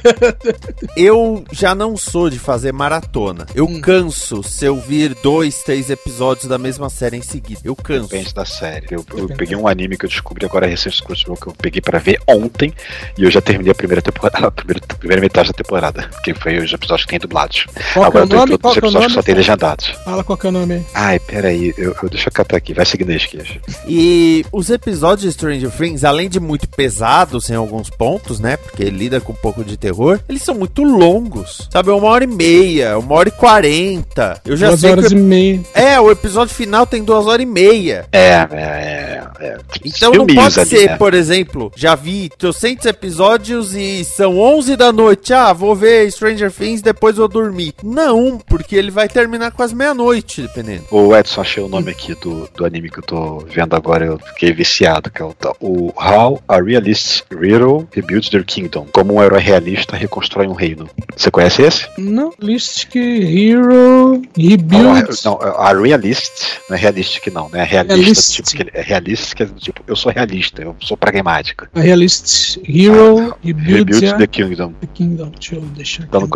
Speaker 2: Eu já não sou de fazer maratona. Eu
Speaker 4: Hum.
Speaker 2: canso se eu vir dois, três episódios da mesma série em seguida. Eu canso.
Speaker 5: Depende da série. Eu, eu peguei um anime que eu descobri agora recente que eu peguei pra ver ontem e eu já terminei a primeira temporada, a primeira, a primeira metade da temporada, que foi os episódios que tem dublados.
Speaker 4: Qual é
Speaker 5: agora
Speaker 4: o
Speaker 5: eu tô
Speaker 4: nome?
Speaker 5: em
Speaker 4: Qual
Speaker 5: todos os
Speaker 4: que é
Speaker 5: episódios que só
Speaker 4: nome?
Speaker 5: tem legendados.
Speaker 4: Fala qual que é o nome aí.
Speaker 5: Ai, peraí, eu, eu, deixa eu catar aqui, vai seguindo a esquerda.
Speaker 2: E os episódios de Stranger Things, além de muito pesados em alguns pontos, né? Porque lida com um pouco de terror, eles são muito longos. Sabe, uma hora e meia, uma hora e quarenta. Eu já
Speaker 4: Duas
Speaker 2: sei
Speaker 4: horas
Speaker 2: que.
Speaker 4: e meia.
Speaker 2: É, o episódio final tem duas horas e meia.
Speaker 5: É, é, é. é.
Speaker 2: Então não pode
Speaker 5: ali,
Speaker 2: ser,
Speaker 5: né?
Speaker 2: por exemplo, já vi 300 episódios e são 11 da noite. Ah, vou ver Stranger Things, depois vou dormir. Não, porque ele vai terminar quase meia-noite, dependendo.
Speaker 5: O Edson, achei o nome aqui do, do anime que eu tô vendo agora, eu fiquei viciado, que é o, o How a Realist Hero Rebuilds Their Kingdom. Como um herói realista reconstrói um reino. Você conhece esse?
Speaker 4: Não, Listic Hero
Speaker 5: Não,
Speaker 4: Rebuild.
Speaker 5: não, a Realist, não é realistic não, né? É realista,
Speaker 4: Realist.
Speaker 5: tipo, que é realista, que é tipo, eu sou realista, eu sou pragmática.
Speaker 4: A Realist Hero Rebuild
Speaker 5: Rebuilds
Speaker 4: the
Speaker 5: the Kingdom.
Speaker 4: Kingdom. Deixa eu deixar
Speaker 5: Tá no
Speaker 4: aqui.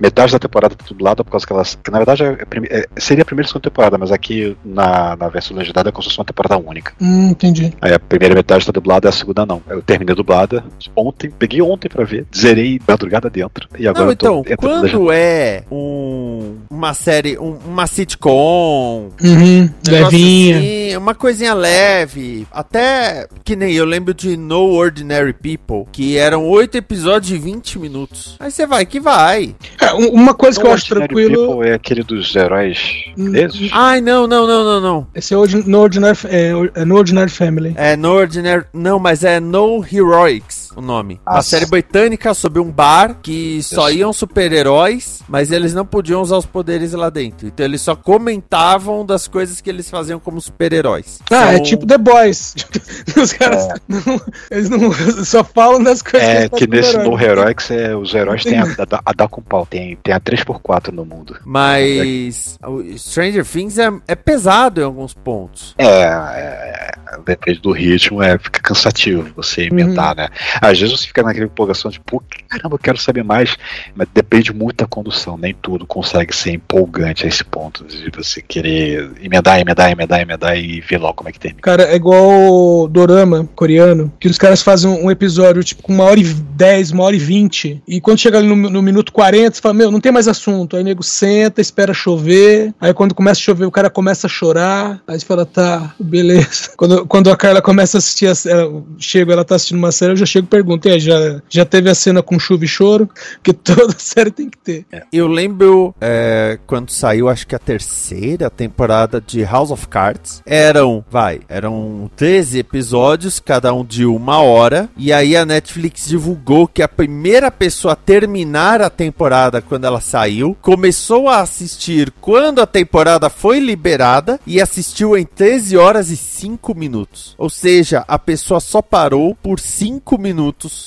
Speaker 5: Metade da temporada tá dublada por causa que elas. Que na verdade é, a prime- é- seria a primeira e segunda temporada, mas aqui na, na versão legendada é como se fosse uma temporada única.
Speaker 4: Hum, entendi.
Speaker 5: Aí a primeira metade tá dublada, a segunda não. Eu terminei dublada ontem, peguei ontem pra ver, zerei madrugada dentro. E agora
Speaker 2: Não,
Speaker 5: eu tô
Speaker 2: então, quando é um, uma série, um- uma sitcom,
Speaker 4: Uhum, levinha.
Speaker 2: assim, uma coisinha leve, até que nem eu lembro de No Ordinary People, que eram oito episódios de 20 minutos. Aí você vai que vai.
Speaker 4: É, um- uma coisa que eu acho tranquilo.
Speaker 5: People é aquele dos heróis
Speaker 4: Hum,
Speaker 5: desses?
Speaker 2: Ai, não, não, não, não, não.
Speaker 4: Esse é o No Ordinary, é, é No Ordinary Family.
Speaker 2: É No Ordinary. Não, mas é No Heroics o nome. Uma
Speaker 5: Nossa.
Speaker 2: série britânica sobre um bar que só iam super-heróis, mas eles não podiam usar os poderes lá dentro. Então eles só comentavam das coisas que eles faziam como super-heróis.
Speaker 4: Ah, é
Speaker 2: São-
Speaker 4: tipo The Boys. Os caras não, eles não só falam das coisas
Speaker 5: É,
Speaker 4: eles
Speaker 5: que
Speaker 4: fazem
Speaker 5: nesse
Speaker 4: com
Speaker 5: No
Speaker 4: herói.
Speaker 5: Heroics é, os heróis têm a, a, a dar com pau, tem, tem a 3x4 no mundo.
Speaker 2: Mas o Stranger Things é, é pesado em alguns pontos.
Speaker 5: É, é, depende do ritmo, é, fica cansativo você emendar, né? Às vezes você fica naquela empolgação de, pô, caramba, eu quero saber mais, mas depende muito da condução, nem tudo consegue ser empolgante a esse ponto de você querer emendar, emendar, emendar, emendar e ver logo como é que termina.
Speaker 4: Cara, é igual Dorama coreano, que os caras fazem um, episódio tipo com uma hora e dez, uma hora e vinte, e quando chega no, no minuto 40, você fala, meu, não tem mais assunto. Aí o nego senta, espera chover, aí quando começa a chover, o cara começa a chorar, aí você fala, tá, beleza. Quando, quando a Carla começa a assistir, a, ela, chega, ela tá assistindo uma série, eu já chego pergunto, aí, já, já teve a cena com chuva e choro? Que toda série tem que ter.
Speaker 2: Eu lembro é, quando saiu, acho que a terceira temporada de House of Cards. Eram, vai, eram 13 episódios, cada um de uma hora. E aí a Netflix divulgou que a primeira pessoa a terminar a temporada quando ela saiu começou a assistir quando a temporada foi liberada e assistiu em 13 horas e 5 minutos. Ou seja, a pessoa só parou por 5 minutos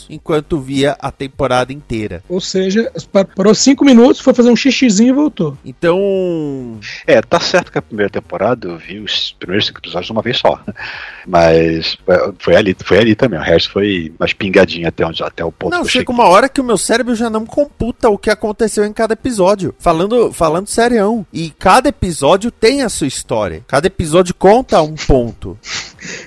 Speaker 2: enquanto via a temporada inteira.
Speaker 4: Ou seja, pa- parou cinco minutos, foi fazer um xixizinho e voltou.
Speaker 2: Então,
Speaker 5: É, tá certo que a primeira temporada eu vi os primeiros cinco episódios de uma vez só. Mas é, foi ali, foi ali também. O resto foi mais pingadinho até, onde, até o ponto
Speaker 2: não,
Speaker 5: que eu
Speaker 2: chega
Speaker 5: cheguei.
Speaker 2: uma hora que o meu cérebro já não computa o que aconteceu em cada episódio. Falando, falando serião. E cada episódio tem a sua história. Cada episódio conta um ponto.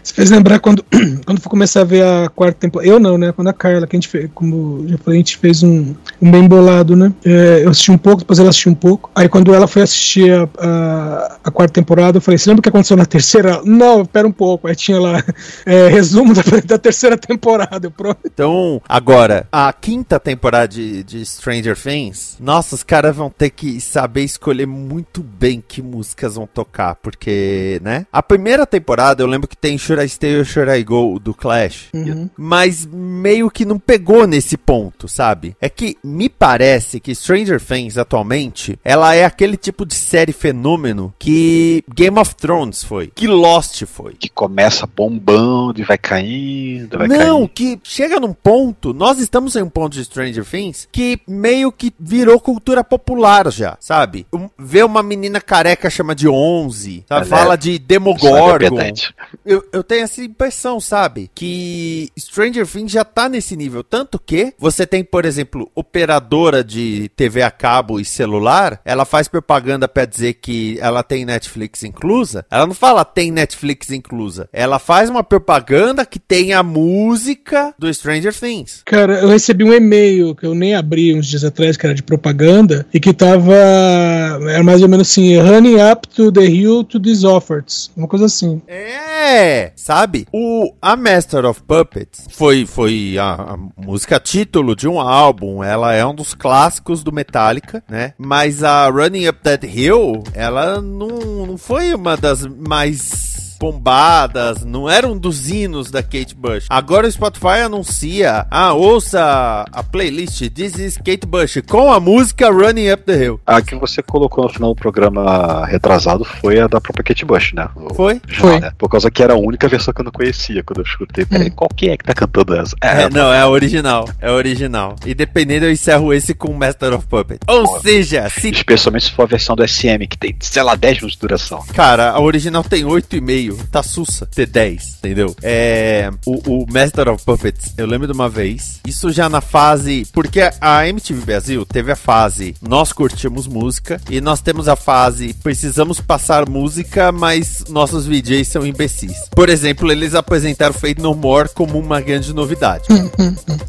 Speaker 4: Você fez lembrar quando, quando for começar a ver a quarta temporada. Eu não, né? Quando a Carla, que a gente fez, como já falei, a gente fez um, um bem bolado, né? É, eu assisti um pouco, depois ela assistiu um pouco. Aí quando ela foi assistir a, a, a quarta temporada, eu falei: Você lembra o que aconteceu na terceira? Não, pera um pouco. Aí tinha lá é, resumo da, da terceira temporada. Eu, pronto.
Speaker 2: Então, agora, a quinta temporada de, de Stranger Things, nossa, os caras vão ter que saber escolher muito bem que músicas vão tocar, porque, né? A primeira temporada, eu lembro que tem Should I Stay or Should I Go, do Clash.
Speaker 4: Uhum.
Speaker 2: mas meio que não pegou nesse ponto, sabe? É que me parece que Stranger Things atualmente, ela é aquele tipo de série fenômeno que Game of Thrones foi, que Lost foi.
Speaker 5: Que começa bombando e vai caindo, vai
Speaker 2: Não,
Speaker 5: caindo.
Speaker 2: que chega num ponto, nós estamos em um ponto de Stranger Things que meio que virou cultura popular já, sabe? Um, vê uma menina careca chama de 11, sabe?
Speaker 5: É-
Speaker 2: fala de
Speaker 5: é
Speaker 2: Demogorgon.
Speaker 5: pedante.
Speaker 2: Eu, eu eu tenho essa impressão, sabe? Que Stranger Things já tá nesse nível. Tanto que você tem, por exemplo, operadora de TV a cabo e celular, ela faz propaganda pra dizer que ela tem Netflix inclusa. Ela não fala tem Netflix inclusa. Ela faz uma propaganda que tem a música do Stranger Things.
Speaker 4: Cara, eu recebi um e-mail que eu nem abri uns dias atrás, que era de propaganda, e que tava. Era mais ou menos assim: running up to the hill to these offers. Uma coisa assim.
Speaker 2: É, sabe? O A Master of Puppets foi, foi a, a música título de um álbum. Ela é um dos clássicos do Metallica, né? Mas a Running Up That Hill, ela não, não foi uma das mais bombadas, não era um dos hinos da Kate Bush. Agora o Spotify anuncia, ah, ouça a playlist This is Kate Bush com a música Running Up the Hill.
Speaker 5: A que você colocou no final do programa retrasado foi a da própria Kate Bush, né? O
Speaker 2: Foi?
Speaker 5: original,
Speaker 4: Foi.
Speaker 5: né? Por causa que era a única versão que eu não conhecia quando eu escutei. Peraí, qual que é que tá cantando essa?
Speaker 2: É, não, é a original. É a original. E dependendo, eu encerro esse com Master of Puppets. Ou
Speaker 5: Boa.
Speaker 2: seja, se.
Speaker 5: Especialmente se for a versão do SM, que tem, sei lá, 10 minutos de duração.
Speaker 2: Cara, a original tem 8,5. Tá sussa ter 10, entendeu? É. O, o Master of Puppets, eu lembro de uma vez. Isso já na fase. Porque a MTV Brasil teve a fase Nós curtimos música. E nós temos a fase Precisamos passar música, mas nossos VJs são imbecis. Por exemplo, eles apresentaram Fade No More como uma grande novidade.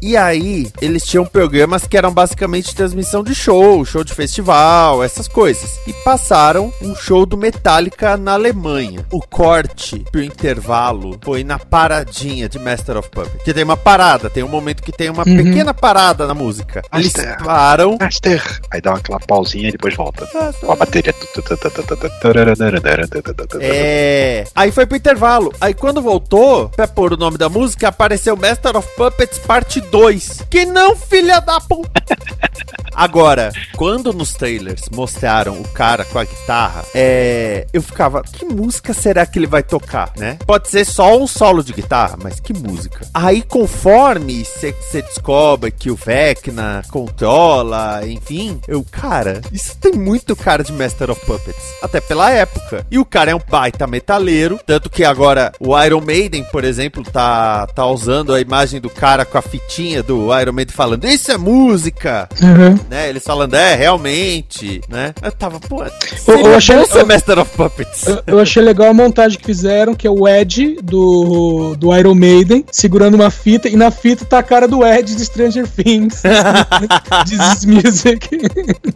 Speaker 2: E aí, eles tinham programas que eram basicamente transmissão de show, show de festival, essas coisas. E passaram um show do Metallica na Alemanha. O corte pro intervalo foi na paradinha de Master of Puppets. Que tem uma parada, tem um momento que tem uma
Speaker 4: Uhum.
Speaker 2: pequena parada na música. Eles
Speaker 5: Master.
Speaker 2: param.
Speaker 5: Master! Aí dá aquela pausinha e depois volta. Com a bateria.
Speaker 2: É. Aí foi pro intervalo. Aí quando voltou, pra pôr o nome da música, apareceu Master of Puppets Parte 2. Que não, filha da puta! Agora, quando nos trailers mostraram o cara com a guitarra, é, eu ficava, que música será que ele vai tocar, né? Pode ser só um solo de guitarra, mas que música? Aí, conforme você descobre que o Vecna controla, enfim, eu, cara, isso tem muito cara de Master of Puppets, até pela época. E o cara é um baita metaleiro, tanto que agora o Iron Maiden, por exemplo, tá, tá usando a imagem do cara com a fitinha do Iron Maiden falando, isso é música!
Speaker 4: Uhum.
Speaker 2: né? Eles falando, é, realmente, né? Eu tava, pô,
Speaker 4: eu
Speaker 2: seria
Speaker 4: achei-
Speaker 2: bom ser
Speaker 4: eu-
Speaker 2: Master of Puppets.
Speaker 4: Eu, eu achei legal a montagem que fizeram, que é o Ed do, do Iron Maiden segurando uma fita, e na fita tá a cara do Ed de Stranger Things. Is music.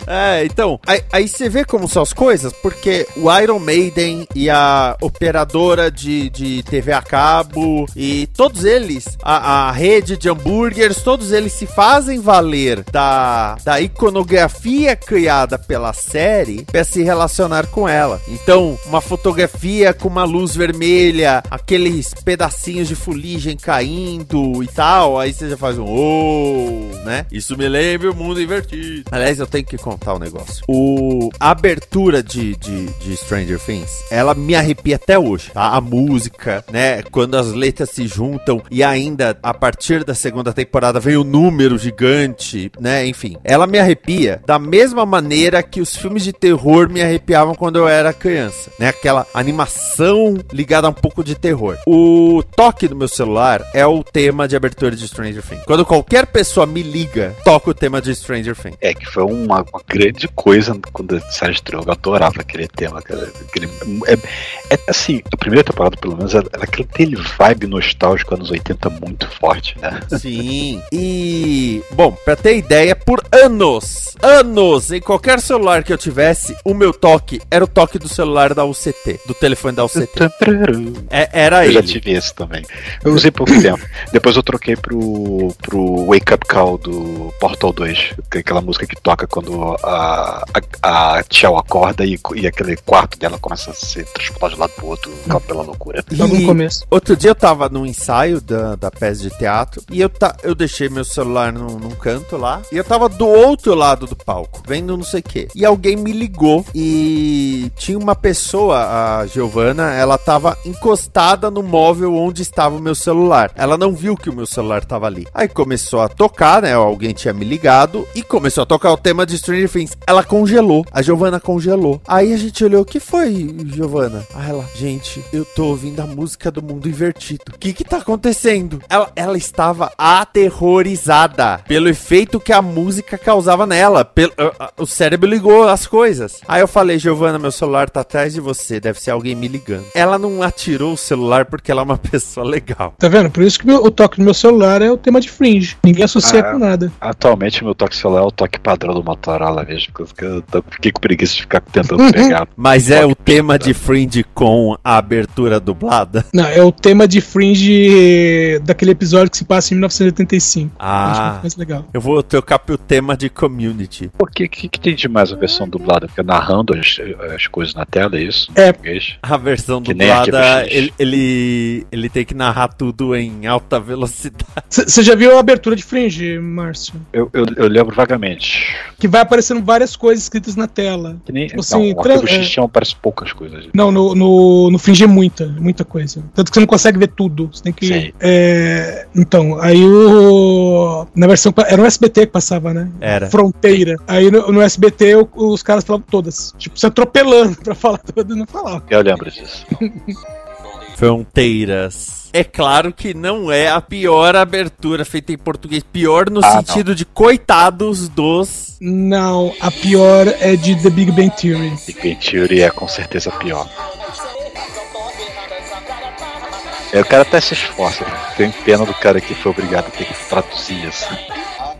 Speaker 2: É, então, aí, aí você vê como são as coisas, porque o Iron Maiden e a operadora de, de TV a cabo e todos eles, a, a rede de hambúrgueres, todos eles se fazem valer da, da iconografia criada pela série para se relacionar com ela. Então, uma fotografia com uma luz vermelha, aqueles pedacinhos de fuligem caindo e tal, aí você já faz um oh, né? Isso me lembra o mundo invertido. Aliás, eu tenho que contar um negócio. O a abertura de, de, de Stranger Things, ela me arrepia até hoje, tá? A música, né? Quando as letras se juntam e ainda a partir da segunda temporada vem o número gigante, né? Enfim, ela me arrepia da mesma maneira que os filmes de terror me arrepiavam quando eu era criança, né? Aquela animação ligada a um pouco de terror. O toque do meu celular é o tema de abertura de Stranger Things. Quando qualquer pessoa me liga, toca o tema de Stranger Things.
Speaker 5: É, que foi uma, uma grande coisa quando a série estreou. Eu adorava aquele tema, cara. Aquele, é, é, assim, a primeira temporada, pelo menos, era, era aquele vibe nostálgico anos 80 muito forte, né?
Speaker 2: Sim. E, bom, pra ter ideia, por anos, anos, em qualquer celular que eu tivesse, o meu toque era o toque do celular da UCT, do telefone da UCT. É, era
Speaker 5: Eu já
Speaker 2: ele.
Speaker 5: tive esse também. Eu usei pouco tempo. Depois eu troquei pro, pro Wake Up Call do Portal 2, que é aquela música que toca quando a, a, a Tchau acorda e, e aquele quarto dela começa a se transportar de um lado pro outro pela loucura.
Speaker 4: Logo no começo.
Speaker 2: Outro dia eu tava num ensaio da, da peça de teatro e eu, ta, eu deixei meu celular num, num canto lá e eu tava do outro lado do palco, vendo não sei o que. E alguém me ligou e tinha uma pessoa, a Giovana, ela ela tava encostada no móvel onde estava o meu celular. Ela não viu que o meu celular tava ali. Aí começou a tocar, né? Alguém tinha me ligado e começou a tocar o tema de Stranger Things. Ela congelou. A Giovana congelou. Aí a gente olhou, o que foi, Giovana? Aí ela, gente, eu tô ouvindo a música do mundo invertido. O que que tá acontecendo? Ela, ela estava aterrorizada pelo efeito que a música causava nela. Pelo, uh, uh, o cérebro ligou as coisas. Aí eu falei, Giovana, meu celular tá atrás de você. Deve ser alguém me ligando. Ela não atirou o celular porque ela é uma pessoa legal.
Speaker 4: Tá vendo? Por isso que meu- o toque do meu celular é o tema de Fringe. Ninguém associa
Speaker 5: Ah.
Speaker 4: com nada.
Speaker 5: Atualmente, meu toque celular é o toque padrão do Motorola mesmo, porque eu tô- fiquei com preguiça de ficar tentando pegar.
Speaker 2: Mas é o tema de Fringe com a abertura dublada?
Speaker 4: Não, é o tema de Fringe daquele episódio que se passa em 1985. Acho
Speaker 2: Ah,
Speaker 4: muito mais legal.
Speaker 2: eu vou trocar pro tema de Community.
Speaker 5: Por que, que, que tem demais a versão dublada? Fica narrando as, as coisas na tela, é isso?
Speaker 4: É.
Speaker 2: A versão dublada, ele, ele, ele tem que narrar tudo em alta velocidade.
Speaker 4: Você já viu a abertura de Fringe, Márcio?
Speaker 5: Eu, eu, eu lembro vagamente.
Speaker 4: Que vai aparecendo várias coisas escritas na tela.
Speaker 5: Que nem.
Speaker 4: Tipo assim,
Speaker 5: não, o
Speaker 4: tran-
Speaker 5: Arquivo
Speaker 4: é.
Speaker 5: Aparece poucas coisas.
Speaker 4: Não, no, no, no Fringe é muita, muita coisa. Tanto que você não consegue ver tudo. Você tem que. É, então, aí o. Na versão. Era um SBT que passava, né?
Speaker 2: Era.
Speaker 4: Fronteira. Aí no, no SBT os caras falavam todas. Tipo, se atropelando pra falar todas e não falavam.
Speaker 5: Eu lembro disso.
Speaker 2: Fronteiras. É claro que não é a pior abertura feita em português. Pior no
Speaker 5: Ah,
Speaker 2: sentido de coitados dos.
Speaker 4: Não, a pior é de The Big Bang Theory.
Speaker 5: Big Bang Theory é com certeza pior. É, o cara até se esforça. né? Tem pena do cara que foi obrigado a ter que traduzir assim.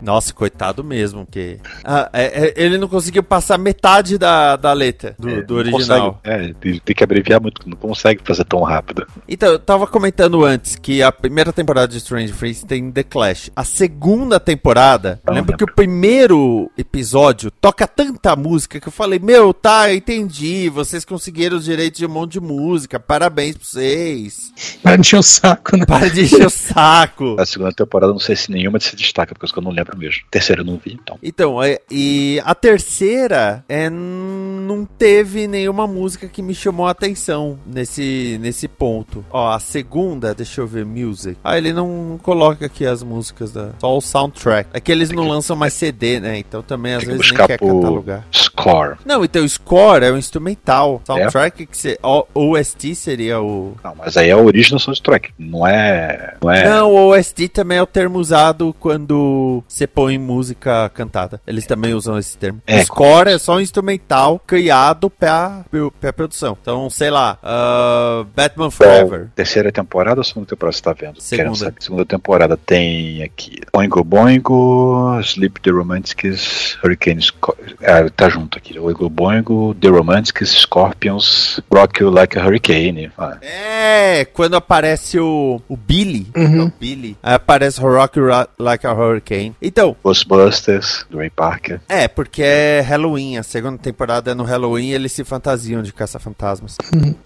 Speaker 2: Nossa, coitado mesmo, porque. Ah, é- é- ele não conseguiu passar metade da, da letra do,
Speaker 5: É,
Speaker 2: do original.
Speaker 5: consegue- é, ele tem que abreviar muito, não consegue fazer tão rápido.
Speaker 2: Então, eu tava comentando antes que a primeira temporada de Strange Things tem The Clash. A segunda temporada, eu
Speaker 5: Não
Speaker 2: lembro que
Speaker 5: lembro.
Speaker 2: o primeiro episódio toca tanta música que eu falei, meu, tá, eu entendi, vocês conseguiram os direitos de um monte de música, parabéns pra vocês.
Speaker 4: Para encher o saco, né?
Speaker 2: Para de encher o saco.
Speaker 5: A segunda temporada, não sei se nenhuma se destaca, porque eu não lembro mesmo. Terceira eu não vi, então.
Speaker 2: Então, é, e a terceira é, não teve nenhuma música que me chamou a atenção nesse, nesse ponto. Ó, a segunda, deixa eu ver, music. Ah, ele não coloca aqui as músicas, da, só o soundtrack. É que eles não lançam mais CD, né? Então também às
Speaker 5: Tem que
Speaker 2: vezes nem quer
Speaker 5: por
Speaker 2: catalogar.
Speaker 5: Score.
Speaker 2: Não, então o score é o instrumental. Soundtrack, que se, o, OST seria o.
Speaker 5: Não, mas aí é a original soundtrack. Não é. Não é.
Speaker 2: Não, o OST também é o termo usado quando você põe música cantada. Eles também usam esse termo.
Speaker 5: É,
Speaker 2: Score é só um instrumental criado pra, pra produção. Então, sei lá, ah, Batman Forever.
Speaker 5: Terceira temporada ou segunda temporada você tá vendo?
Speaker 2: Segunda.
Speaker 5: Segunda temporada tem aqui Oingo Boingo, Sleep the Romantics, Hurricane Sco- é, tá junto aqui. Oingo Boingo, The Romantics, Scorpions, Rock You Like a Hurricane. Ah,
Speaker 2: É, quando aparece o, o Billy,
Speaker 4: Uhum.
Speaker 2: é o Billy, aí aparece Rock Ra- Like a Hurricane. Então,
Speaker 5: Ghostbusters, do Ray Parker.
Speaker 2: é, porque é Halloween, a segunda temporada é no Halloween eles se fantasiam de caça-fantasmas.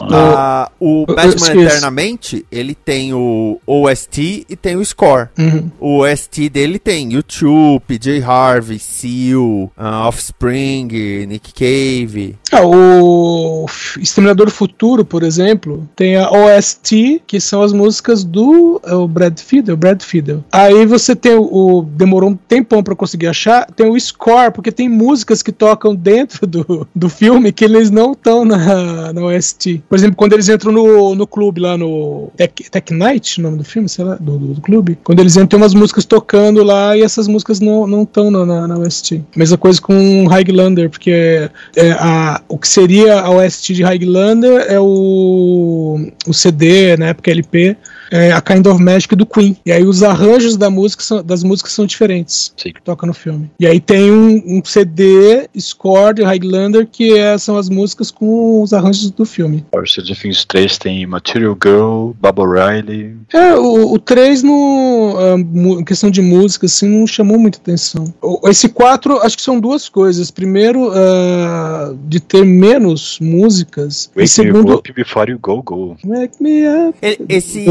Speaker 2: Ah, o
Speaker 4: eu
Speaker 2: Batman. Eternamente, ele tem o OST e tem o score.
Speaker 4: Uhum.
Speaker 2: O OST dele tem YouTube, PJ Harvey, Seal, ah, Offspring, Nick Cave.
Speaker 4: Ah, o Exterminador do Futuro, por exemplo, tem a OST, que são as músicas do é o Brad Fiedel, Brad Fiedel. Aí você tem o, o- demorou um tempão pra conseguir achar, tem o score, porque tem músicas que tocam dentro do, do filme que eles não estão na, na OST. Por exemplo, quando eles entram no, no clube lá no Tech, Tech Night, o nome do filme, sei lá, do, do, do clube. Quando eles entram, tem umas músicas tocando lá e essas músicas não estão na, na, na OST. Mesma coisa com Highlander, porque é, a, o que seria a OST de Highlander é o, o CD, na época LP, é a Kind of Magic do Queen. E aí os arranjos da música são- das músicas são diferentes.
Speaker 5: Sim.
Speaker 4: Que toca no filme. E aí tem um, um CD score de Highlander que é- são as músicas com os arranjos do filme.
Speaker 5: Power Stranger Things 3 tem Material Girl, Bob O'Reilly.
Speaker 4: É, o, o 3 no em questão de música assim não chamou muita atenção. O- Esse 4 acho que são duas coisas. Primeiro, ah, de ter menos músicas. E
Speaker 5: Wake You
Speaker 4: segundo,
Speaker 5: Up Before You Go Go.
Speaker 4: Wake Me Up.
Speaker 2: E- Esse.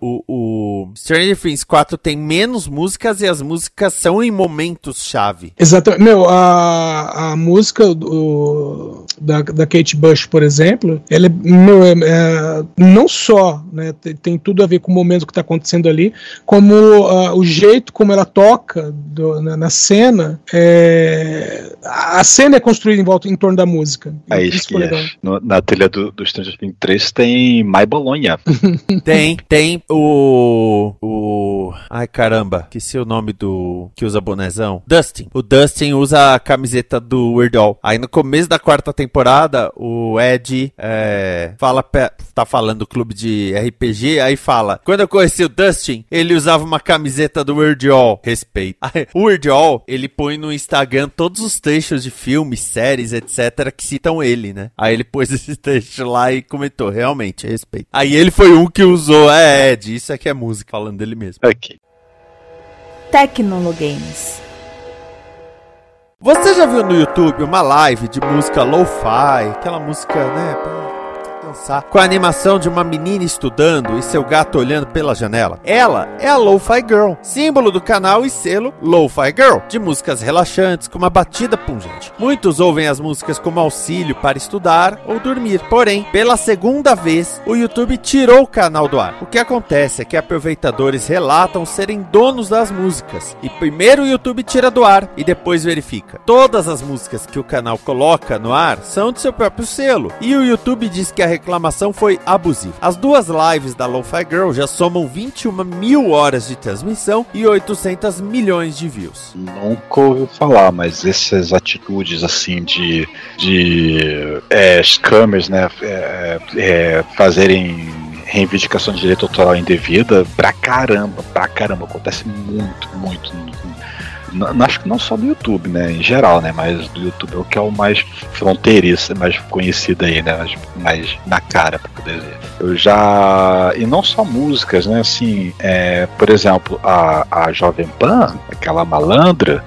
Speaker 2: O, o Stranger Things 4 tem menos músicas e as músicas são em momentos-chave.
Speaker 4: Exatamente. Meu, a, a música do, da, da Kate Bush, por exemplo, ela é, meu, é- é, não só né, tem, tem tudo a ver com o momento que está acontecendo ali, como ah, o jeito como ela toca do- na, na cena, é, a cena é construída em volta em torno da música.
Speaker 5: É
Speaker 4: Isso
Speaker 5: que é. No- na trilha do, do Stranger Things 3 tem My Bologna.
Speaker 2: Tem, tem o. O. Ai caramba, esqueci o nome do. Que usa bonezão. Dustin. O Dustin usa a camiseta do Weird Al. Aí no começo da quarta temporada, o Ed é, fala. Tá falando do clube de RPG, aí fala. Quando eu conheci o Dustin, ele usava uma camiseta do Weird Al. Respeito. Aí, o Weird Al, ele põe no Instagram todos os trechos de filmes, séries, etc., que citam ele, né? Aí ele pôs esse trecho lá e comentou, realmente, respeito. Aí ele foi um que usou, é, Ed, isso aqui é música, falando dele mesmo.
Speaker 5: Aqui.
Speaker 3: Tecnologames.
Speaker 2: Você já viu no YouTube uma live de música lo-fi, aquela música, né, com a animação de uma menina estudando e seu gato olhando pela janela? Ela é a Lo-Fi Girl, símbolo do canal e selo Lo-Fi Girl, de músicas relaxantes com uma batida pungente. Muitos ouvem as músicas como auxílio para estudar ou dormir. Porém, pela segunda vez, o YouTube tirou o canal do ar. O que acontece é que aproveitadores relatam serem donos das músicas. E primeiro o YouTube tira do ar e depois verifica. Todas as músicas que o canal coloca no ar são de seu próprio selo. E o YouTube diz que a reclamação foi abusiva. As duas lives da Lo-Fi Girl já somam 21 mil horas de transmissão e 800 milhões de views.
Speaker 5: Nunca ouvi falar, mas essas atitudes assim de, de é, scammers, né, é, é, fazerem reivindicação de direito autoral indevida, pra caramba, pra caramba, acontece muito, muito. N- acho que não só no YouTube, né, em geral, né, mas do YouTube é o que é o mais fronteiriço, mais conhecido aí, né, mais, mais na cara, pra poder dizer. Eu já. E não só músicas, né? Assim, é, por exemplo, a, a Jovem Pan, aquela malandra,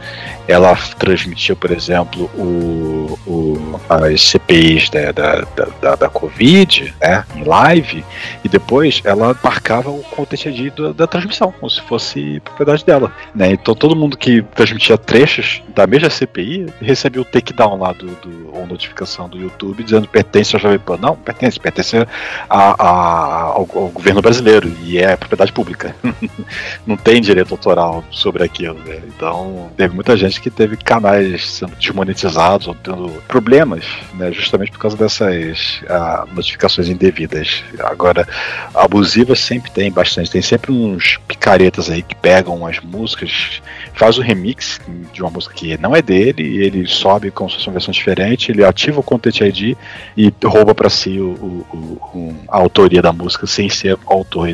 Speaker 5: ela transmitia, por exemplo, o, o, as CPIs da, da, da, da, da Covid, né? Em live, e depois ela marcava o content ID da, da transmissão, como se fosse propriedade dela. Né? Então todo mundo que transmitia trechos da mesma CPI recebia o takedown lá do, do ou notificação do YouTube dizendo pertence à Jovem Pan. Não, pertence, pertence a, a, ao, ao governo brasileiro e é propriedade pública. Não tem direito autoral sobre aquilo. Né? Então teve muita gente que teve canais sendo desmonetizados ou tendo problemas, né? justamente por causa dessas ah, notificações indevidas. Agora, abusivas sempre tem bastante. Tem sempre uns picaretas aí que pegam as músicas, faz o remix de uma música que não é dele, e ele sobe como se fosse uma versão diferente, ele ativa o Content ID e rouba para si o, o- o- a autoria da música sem ser autor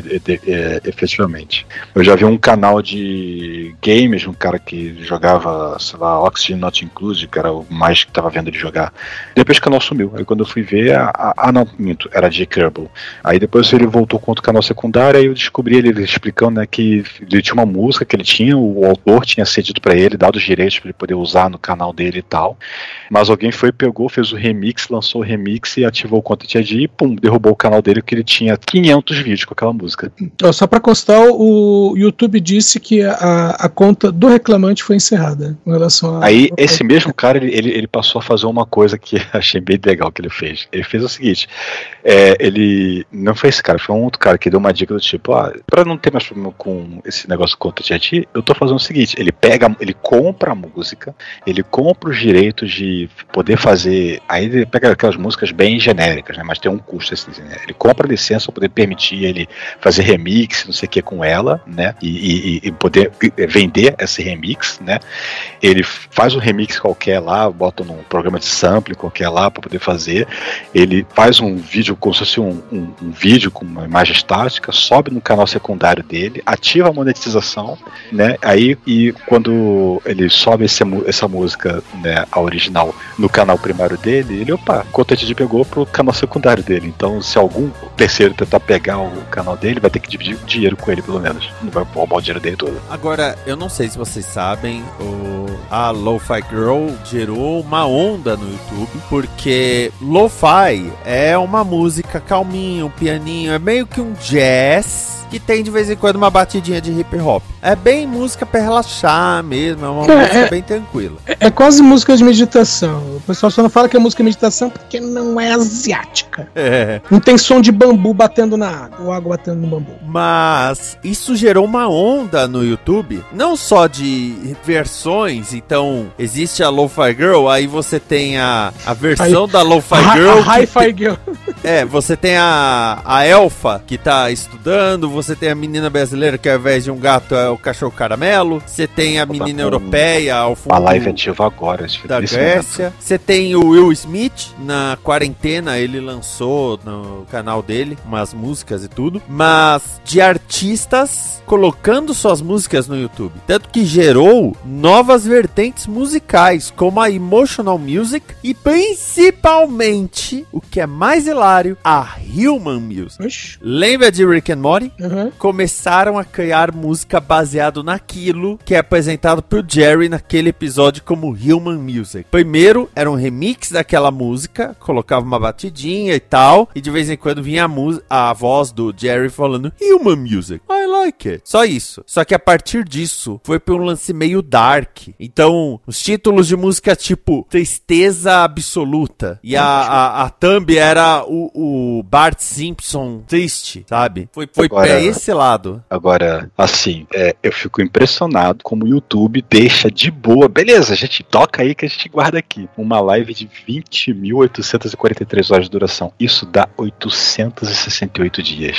Speaker 5: efetivamente. Eu já vi um canal de games, um cara que jogava, sei lá, Oxygen Not Included, que era o mais que tava vendo ele jogar. Depois o canal sumiu. Aí quando eu fui ver, a- a- ah não, minto, era J. Kerbal. Aí depois ele voltou com outro canal secundário, aí eu descobri ele, ele explicando né, que ele tinha uma música que ele tinha, o autor tinha cedido para ele, dado os direitos para ele poder usar no canal dele e tal. Mas alguém foi, pegou, fez o remix, lançou o remix e ativou o Content ID e pum, derrubou o canal dele que ele tinha 500 vídeos com aquela música.
Speaker 4: Só pra constar, o YouTube disse que a, a conta do reclamante foi encerrada com relação a.
Speaker 5: Aí esse mesmo cara, ele, ele, passou a fazer uma coisa que achei bem legal que ele fez. Ele fez o seguinte, é, ele, não foi esse cara, foi um outro cara que deu uma dica do tipo, ah, pra não ter mais problema com esse negócio contra o IT, eu tô fazendo o seguinte, ele pega, ele compra a música, ele compra os direitos de poder fazer, aí ele pega aquelas músicas bem genéricas, né, mas tem um custo assim, né, ele compra a licença para poder permitir ele fazer remix, não sei o que com ela, né, e, e- e poder vender esse remix, né, ele faz um remix qualquer lá, bota num programa de sample qualquer lá para poder fazer, ele faz um vídeo como se fosse um, um- um vídeo com uma imagem estática, sobe no canal secundário dele, ativa a monetização, né? Aí e quando ele sobe esse essa música, né, a original, no canal primário dele, ele, opa, Content pegou pro canal secundário dele. Então, se algum terceiro tentar pegar o canal dele, vai ter que dividir dinheiro com ele, pelo menos. Não vai roubar o dinheiro dele todo.
Speaker 2: Agora, eu não sei se vocês sabem, o a Lo-Fi Girl gerou uma onda no YouTube, porque Lo-Fi é uma música calminha, um pianinho, é meio que um jazz que tem de vez em quando uma batidinha de hip hop. É bem música pra relaxar mesmo, é uma
Speaker 4: É,
Speaker 2: música
Speaker 4: é-
Speaker 2: bem tranquila.
Speaker 4: É, é quase música de meditação. O pessoal só não fala que é música de meditação porque não é asiática.
Speaker 2: É.
Speaker 4: Não tem som de bambu batendo na água, ou água batendo no bambu.
Speaker 2: Mas isso gerou uma onda no YouTube, não só de versões, então existe a Lo-Fi Girl, aí você tem a, a versão da Lo-Fi
Speaker 4: A-
Speaker 2: Girl.
Speaker 4: a
Speaker 2: que
Speaker 4: Hi-Fi Girl.
Speaker 2: É, você tem a, a elfa que tá estudando, você tem a menina brasileira que ao invés de um gato é o cachorro caramelo, você tem a menina europeia ao fundo
Speaker 5: A live ativa agora,
Speaker 2: da. Grécia. Você tem o Will Smith na quarentena, ele lançou no canal dele umas músicas e tudo, mas de artistas colocando suas músicas no YouTube. Tanto que gerou novas vertentes musicais, como a emotional music e principalmente, o que é mais hilário, a human music.
Speaker 4: Oxi.
Speaker 2: Lembra de Rick and Morty?
Speaker 4: Uhum.
Speaker 2: começaram a criar música baseado naquilo que é apresentado pro Jerry naquele episódio como Human Music. Primeiro era um remix daquela música, colocava uma batidinha e tal, e de vez em quando vinha a, a voz do Jerry falando Human Music, I like it. Só isso. Só que a partir disso foi pra um lance meio dark. Então, os títulos de música tipo Tristeza Absoluta e a, a, a thumb era o, o Bart Simpson triste, sabe? Foi, foi
Speaker 5: Agora-
Speaker 2: pra esse lado.
Speaker 5: Agora, assim, é, eu fico impressionado como o YouTube deixa de boa. Beleza, a gente toca aí que a gente guarda aqui. Uma live de 20.843 horas de duração. Isso dá 868 dias.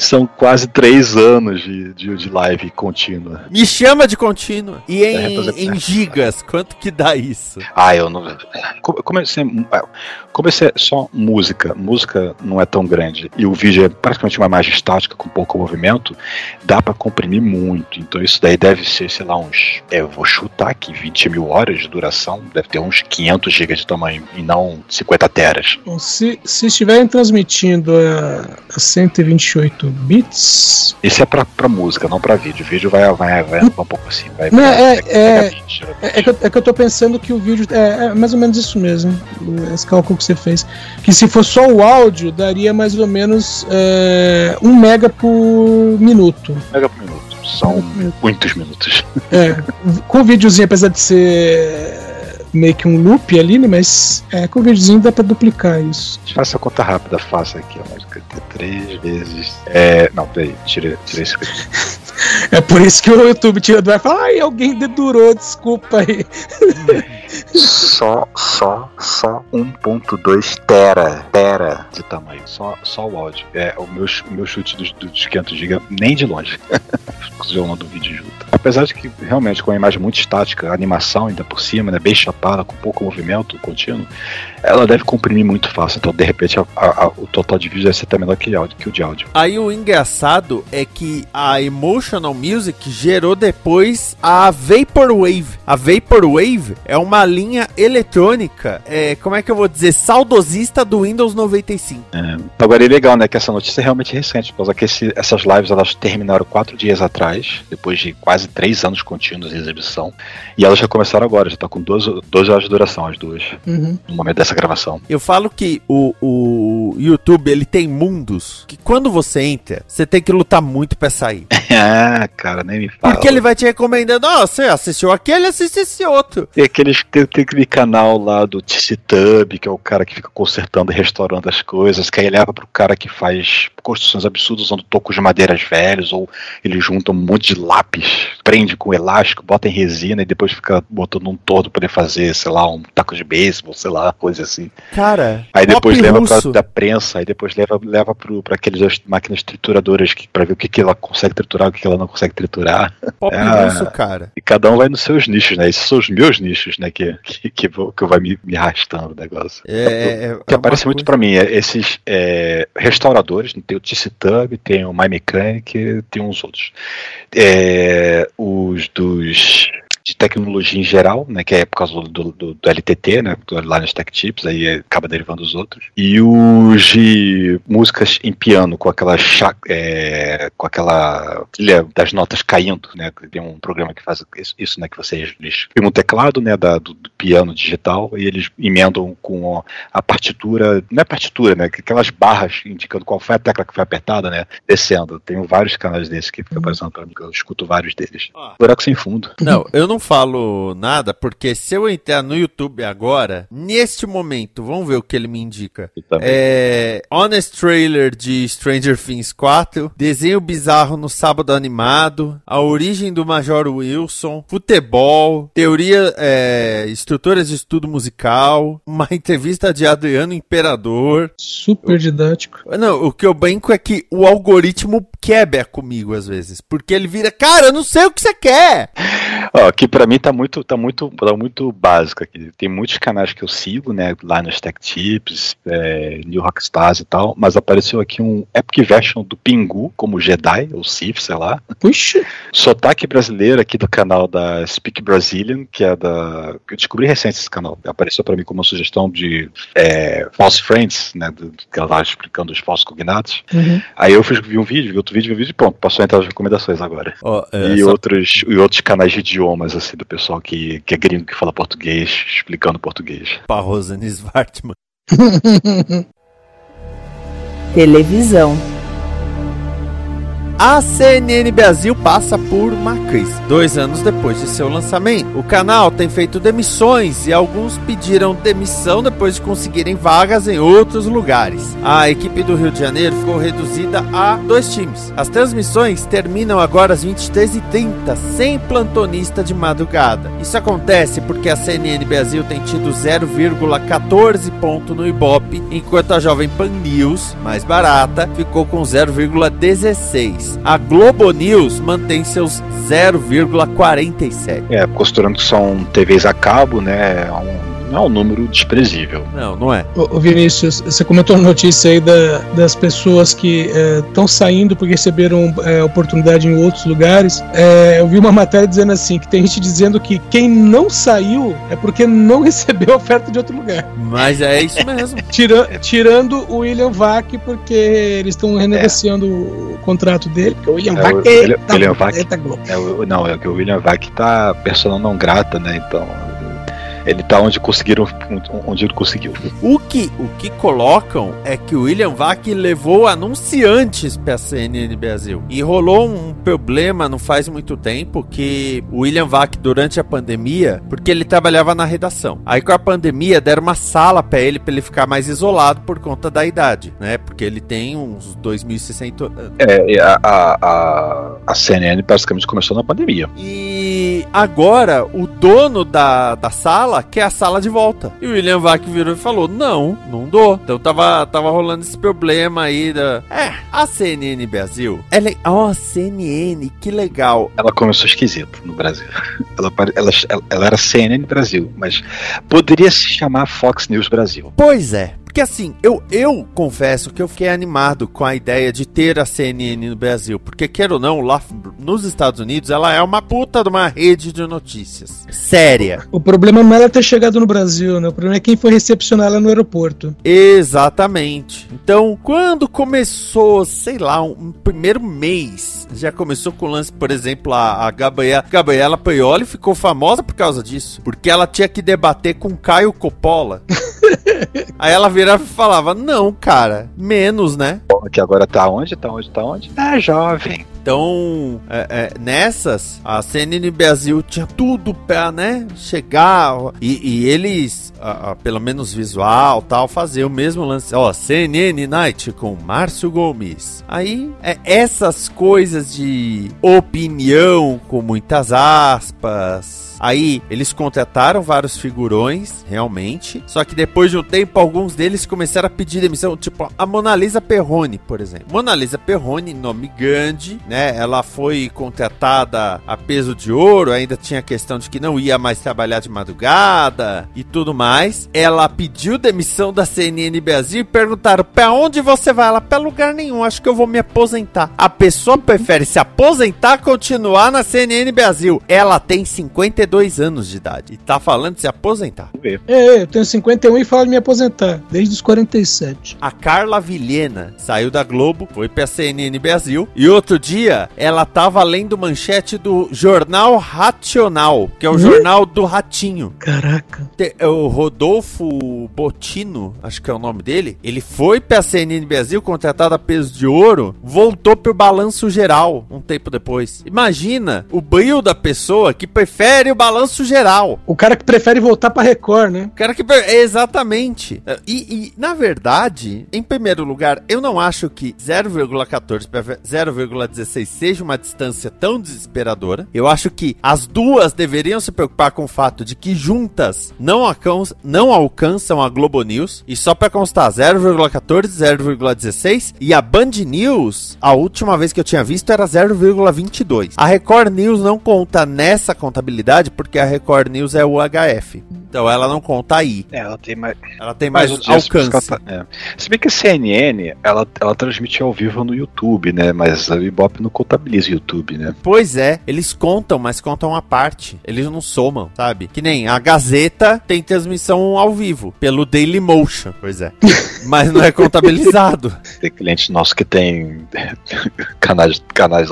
Speaker 5: São quase três anos de, de, de live contínua.
Speaker 2: Me chama de contínua. E
Speaker 5: É,
Speaker 2: em,
Speaker 5: representa-
Speaker 2: em gigas, quanto que dá isso?
Speaker 5: Ah, eu não. Como, como, é, é só música, música não é tão grande e o vídeo é praticamente uma imagem estática com pouco movimento, dá pra comprimir muito. Então isso daí deve ser, sei lá, uns. é, Eu vou chutar aqui, 20 mil horas de duração, deve ter uns 500 GB de tamanho e não 50 teras.
Speaker 4: Se, se estiverem transmitindo a, a 128 bits.
Speaker 5: Isso é pra, pra música, não pra vídeo. O vídeo vai, vai, vai um pouco assim. Vai,
Speaker 4: Não, é- é-
Speaker 5: vai 20, geralmente.
Speaker 4: É, é que eu, é que eu tô pensando que o vídeo. É, é mais ou menos isso mesmo. Esse cálculo que você fez. Que se for só o áudio, daria mais ou menos é, um mega por minuto.
Speaker 5: Mega por minuto. São muitos minutos.
Speaker 4: É, com o videozinho, apesar de ser meio que um loop ali, né? Mas é, com o videozinho dá pra duplicar isso.
Speaker 5: Faça a conta rápida, faça aqui, ó. Mas que ter Três vezes. É. Não, peraí, tirei, tirei isso aqui.
Speaker 4: É por isso que o YouTube tira do ar e fala, ai, alguém dedurou, desculpa aí.
Speaker 5: Só, só, só 1.2 tera, tera de tamanho. Só, só o áudio. É, o meu, o meu chute dos, dos 500 GB nem de longe. Jogando do vídeo junto. Apesar de que, realmente, com a imagem muito estática, a animação ainda por cima, né, bem chapada, com pouco movimento contínuo, ela deve comprimir muito fácil. Então, de repente, a- a- a- o total de vídeo deve ser até menor que, áudio, que o de áudio.
Speaker 2: Aí o engraçado é que a Emotional Music gerou depois a Vaporwave. A Vaporwave é uma linha eletrônica, é, como é que eu vou dizer, saudosista do Windows 95.
Speaker 5: Agora é legal, né, que essa notícia é realmente recente, por causa que esse- essas lives elas terminaram quatro dias atrás, depois de quase três anos contínuos de exibição, e elas já começaram agora, já tá com 12, 12 horas de duração as duas,
Speaker 4: Uhum.
Speaker 5: no momento dessa gravação.
Speaker 2: Eu falo que o, o YouTube ele tem mundos que quando você entra, você tem que lutar muito pra sair.
Speaker 5: ah, cara, nem me fala.
Speaker 2: Porque ele vai te recomendando, ó, você assistiu aquele, assiste esse outro.
Speaker 5: Tem, aqueles, tem, tem aquele canal lá do TCTub, que é o cara que fica consertando e restaurando as coisas, que aí leva pro cara que faz construções absurdas usando tocos de madeiras velhos, ou ele junta um monte de lápis, prende com elástico, bota em resina e depois fica botando um pra poder fazer, sei lá, um taco de beisebol, sei lá, coisa assim.
Speaker 2: Cara,
Speaker 5: Aí depois leva pra, da prensa, aí depois leva, leva pro, pra aquelas máquinas trituradoras que, pra ver o que, que ela consegue triturar, o que, que ela não consegue triturar.
Speaker 2: Pop
Speaker 5: Ah.
Speaker 2: russo, cara.
Speaker 5: E cada um vai nos seus nichos, né? Esses são os meus nichos, né? Que, que, que, vou, que vai me, me arrastando o negócio.
Speaker 2: É, é,
Speaker 5: O que
Speaker 2: é
Speaker 5: aparece muito pra mim é esses é, restauradores, tem o TC Tub, tem o My Mechanic, tem uns outros. É, os dos de tecnologia em geral, né, que é por causa do, do, do LTT, né, do Linus Tech Tips, aí acaba derivando os outros. E os de músicas em piano com aquela é, com aquela trilha das notas caindo, né, tem um programa que faz isso, né, que vocês eles pegam um teclado, né, da, do, do, piano digital e eles emendam com a partitura, não é partitura, né, aquelas barras indicando qual foi a tecla que foi apertada, né, descendo. Tenho vários canais desses que fica aparecendo para mim, eu escuto vários deles. Ah. Buraco sem fundo.
Speaker 2: Não, eu não falo nada, porque se eu entrar no YouTube agora, neste momento, vamos ver o que ele me indica. É, honest Trailer de Stranger Things 4, desenho bizarro no sábado animado, a origem do Major Wilson, futebol, teoria, é, estruturas de estudo musical, uma entrevista de Adriano Imperador.
Speaker 4: Super didático.
Speaker 2: Não, o que eu banco é que o algoritmo quebra comigo às vezes, porque ele vira, cara, eu não sei o que você quer.
Speaker 5: Ó, aqui para mim tá muito, tá muito, tá muito básico aqui. Tem muitos canais que eu sigo, né, lá nos Tech Tips, é, New Rockstars e tal, mas apareceu aqui um Epic Version do Pingu como Jedi, ou Sith, sei lá.
Speaker 4: Puxa!
Speaker 5: Sotaque brasileiro aqui do canal da Speak Brazilian, que é da. Eu descobri recente esse canal. Apareceu para mim como uma sugestão de é, False Friends, né? Do, que ela tava explicando os falsos cognatos. Uhum. Aí eu fiz, vi um vídeo, vi outro vídeo, vi um vídeo e pronto, passou a entrar as recomendações agora. Oh, é, e, outros, e outros canais de idiomas, assim, do pessoal que, que é gringo que fala português, explicando português.
Speaker 2: Parrosane Svartman.
Speaker 3: Televisão.
Speaker 2: A CNN Brasil passa por uma crise. Dois anos depois de seu lançamento, o canal tem feito demissões e alguns pediram demissão depois de conseguirem vagas em outros lugares. A equipe do Rio de Janeiro ficou reduzida a dois times. As transmissões terminam agora às 23h30, sem plantonista de madrugada. Isso acontece porque a CNN Brasil tem tido 0,14 ponto no Ibope, enquanto a Jovem Pan News, mais barata, ficou com 0,16. A Globo News mantém seus 0,47.
Speaker 5: É, considerando que são TVs a cabo, né? É um não é um número desprezível.
Speaker 2: Não, não é.
Speaker 4: Ô, ô Vinícius, você comentou a notícia aí da, das pessoas que estão é, saindo porque receberam é, oportunidade em outros lugares. É, eu vi uma matéria dizendo assim, que tem gente dizendo que quem não saiu é porque não recebeu oferta de outro lugar.
Speaker 2: Mas é isso mesmo.
Speaker 4: Tira, tirando o William Vac, porque eles estão renegociando o contrato dele, porque o William
Speaker 5: é,
Speaker 4: Vac
Speaker 5: o, é, tá, William Vac, tá é, o, não, é que o William Vac tá persona não grata, né? Então ele tá onde conseguiram, onde ele conseguiu.
Speaker 2: O que, o que colocam é que o William Vac levou anunciantes pra CNN Brasil. E rolou um problema não faz muito tempo que o William Vac, durante a pandemia, porque ele trabalhava na redação. Aí com a pandemia deram uma sala para ele, para ele ficar mais isolado por conta da idade, né? Porque ele tem uns 2.060 anos.
Speaker 5: É, a, a, a CNN basicamente começou na pandemia.
Speaker 2: E agora o dono da, da sala sala, quer a sala de volta. E o William Vac virou e falou: Não, não dou. Então tava, tava rolando esse problema aí da. É, a CNN Brasil. Ela é. Oh, CNN, que legal.
Speaker 5: Ela começou esquisito no Brasil. Ela, ela, ela era CNN Brasil, mas poderia se chamar Fox News Brasil.
Speaker 2: Pois é, porque assim, eu, eu confesso que eu fiquei animado com a ideia de ter a CNN no Brasil. Porque, quer ou não, lá nos Estados Unidos, ela é uma puta de uma rede de notícias. Séria.
Speaker 4: O problema não é ela ter chegado no Brasil, né? O problema é quem foi recepcionar ela no aeroporto.
Speaker 2: Exatamente. Então, quando começou, sei lá, um, um primeiro mês, já começou com o lance, por exemplo, a, a Gabriela, Gabriela Paioli ficou famosa por causa disso. Porque ela tinha que debater com Caio Coppola. Aí ela virava e falava: Não, cara, menos, né?
Speaker 5: Que agora tá onde? Tá onde? Tá onde? É jovem.
Speaker 2: Então, é, é, nessas, a CNN Brasil tinha tudo pra, né, chegar e, e eles, a, a, pelo menos visual, tal, fazer o mesmo lance. Ó, CNN Night com Márcio Gomes. Aí, é, essas coisas de opinião com muitas aspas, Aí eles contrataram vários figurões, realmente. Só que depois de um tempo, alguns deles começaram a pedir demissão. Tipo, a Mona Lisa Perrone, por exemplo. Mona Lisa Perrone, nome grande, né? Ela foi contratada a peso de ouro, ainda tinha a questão de que não ia mais trabalhar de madrugada e tudo mais. Ela pediu demissão da CNN Brasil e perguntaram: "Para onde você vai?" Ela: "Para lugar nenhum, acho que eu vou me aposentar". A pessoa prefere se aposentar continuar na CNN Brasil. Ela tem 52 anos de idade e tá falando de se aposentar.
Speaker 4: É, é, eu tenho 51 e falo de me aposentar, desde os 47.
Speaker 2: A Carla Vilhena saiu da Globo, foi pra CNN Brasil e outro dia ela tava lendo manchete do Jornal Racional, que é o
Speaker 4: Hum?
Speaker 2: jornal do Ratinho.
Speaker 4: Caraca.
Speaker 2: Te- O Rodolfo Botino, acho que é o nome dele, ele foi pra CNN Brasil, contratado a peso de ouro, voltou pro balanço geral um tempo depois. Imagina o brilho da pessoa que prefere o balanço geral.
Speaker 4: O cara que prefere voltar pra Record, né?
Speaker 2: O cara que. Exatamente. E, e, na verdade, em primeiro lugar, eu não acho que 0,14 para 0,16 seja uma distância tão desesperadora. Eu acho que as duas deveriam se preocupar com o fato de que juntas não, alcan- não alcançam a Globo News. E só para constar, 0,14, 0,16. E a Band News, a última vez que eu tinha visto era 0,22. A Record News não conta nessa contabilidade porque a Record News é o HF. Então ela não conta aí.
Speaker 5: É, ela tem mais.
Speaker 2: Ela tem mais
Speaker 5: mais
Speaker 2: alcance.
Speaker 5: tá- é. Se bem que a CNN, ela, ela transmite ao vivo no YouTube, né? Mas a Ibope não contabiliza o YouTube, né?
Speaker 2: Pois é, eles contam, mas contam a parte. Eles não somam, sabe? Que nem a Gazeta tem transmissão ao vivo, pelo Dailymotion. Pois é. mas não é contabilizado.
Speaker 5: Tem clientes nossos que tem canais, canais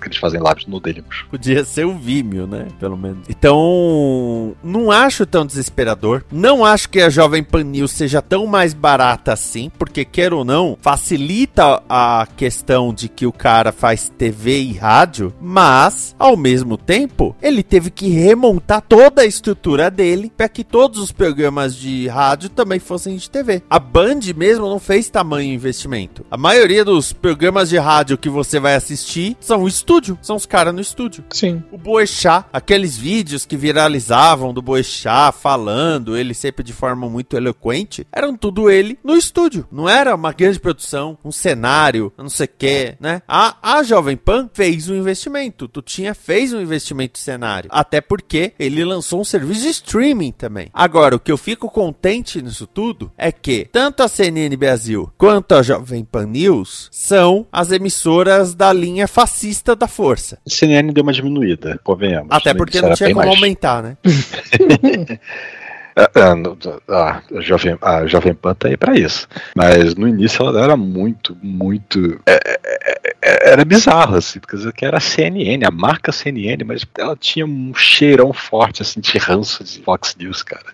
Speaker 5: que eles fazem lives no Dailymotion.
Speaker 2: Podia ser o Vimeo, né? Pelo menos. Então, não acho tão desesperador. Não acho que a Jovem Pan News seja tão mais barata assim, porque quer ou não, facilita a questão de que o cara faz TV e rádio, mas ao mesmo tempo, ele teve que remontar toda a estrutura dele para que todos os programas de rádio também fossem de TV. A Band mesmo não fez tamanho investimento. A maioria dos programas de rádio que você vai assistir são o estúdio, são os caras no estúdio.
Speaker 4: Sim.
Speaker 2: O Boechat, aqueles vídeos que viralizavam do Boechat falando, ele sempre de forma muito eloquente, eram tudo ele no estúdio. Não era uma grande produção, um cenário, não sei o que, né? A, a Jovem Pan fez um investimento. Tu tinha fez um investimento em cenário. Até porque ele lançou um serviço de streaming também. Agora, o que eu fico contente nisso tudo é que tanto a CNN Brasil quanto a Jovem Pan News são as emissoras da linha fascista da força.
Speaker 5: A CNN deu uma diminuída, convenhamos.
Speaker 2: Até
Speaker 5: No
Speaker 2: porque não tinha
Speaker 5: bem
Speaker 2: como
Speaker 5: mais.
Speaker 2: aumentar, né?
Speaker 5: Ah, ah, no- ah, a, Jovem, a Jovem Pan tá aí pra isso. Mas no início ela era muito, muito. é, é, é, era bizarro, assim, porque que era a CNN, a marca CNN, mas ela tinha um cheirão forte, assim, de ranço de Fox News, cara.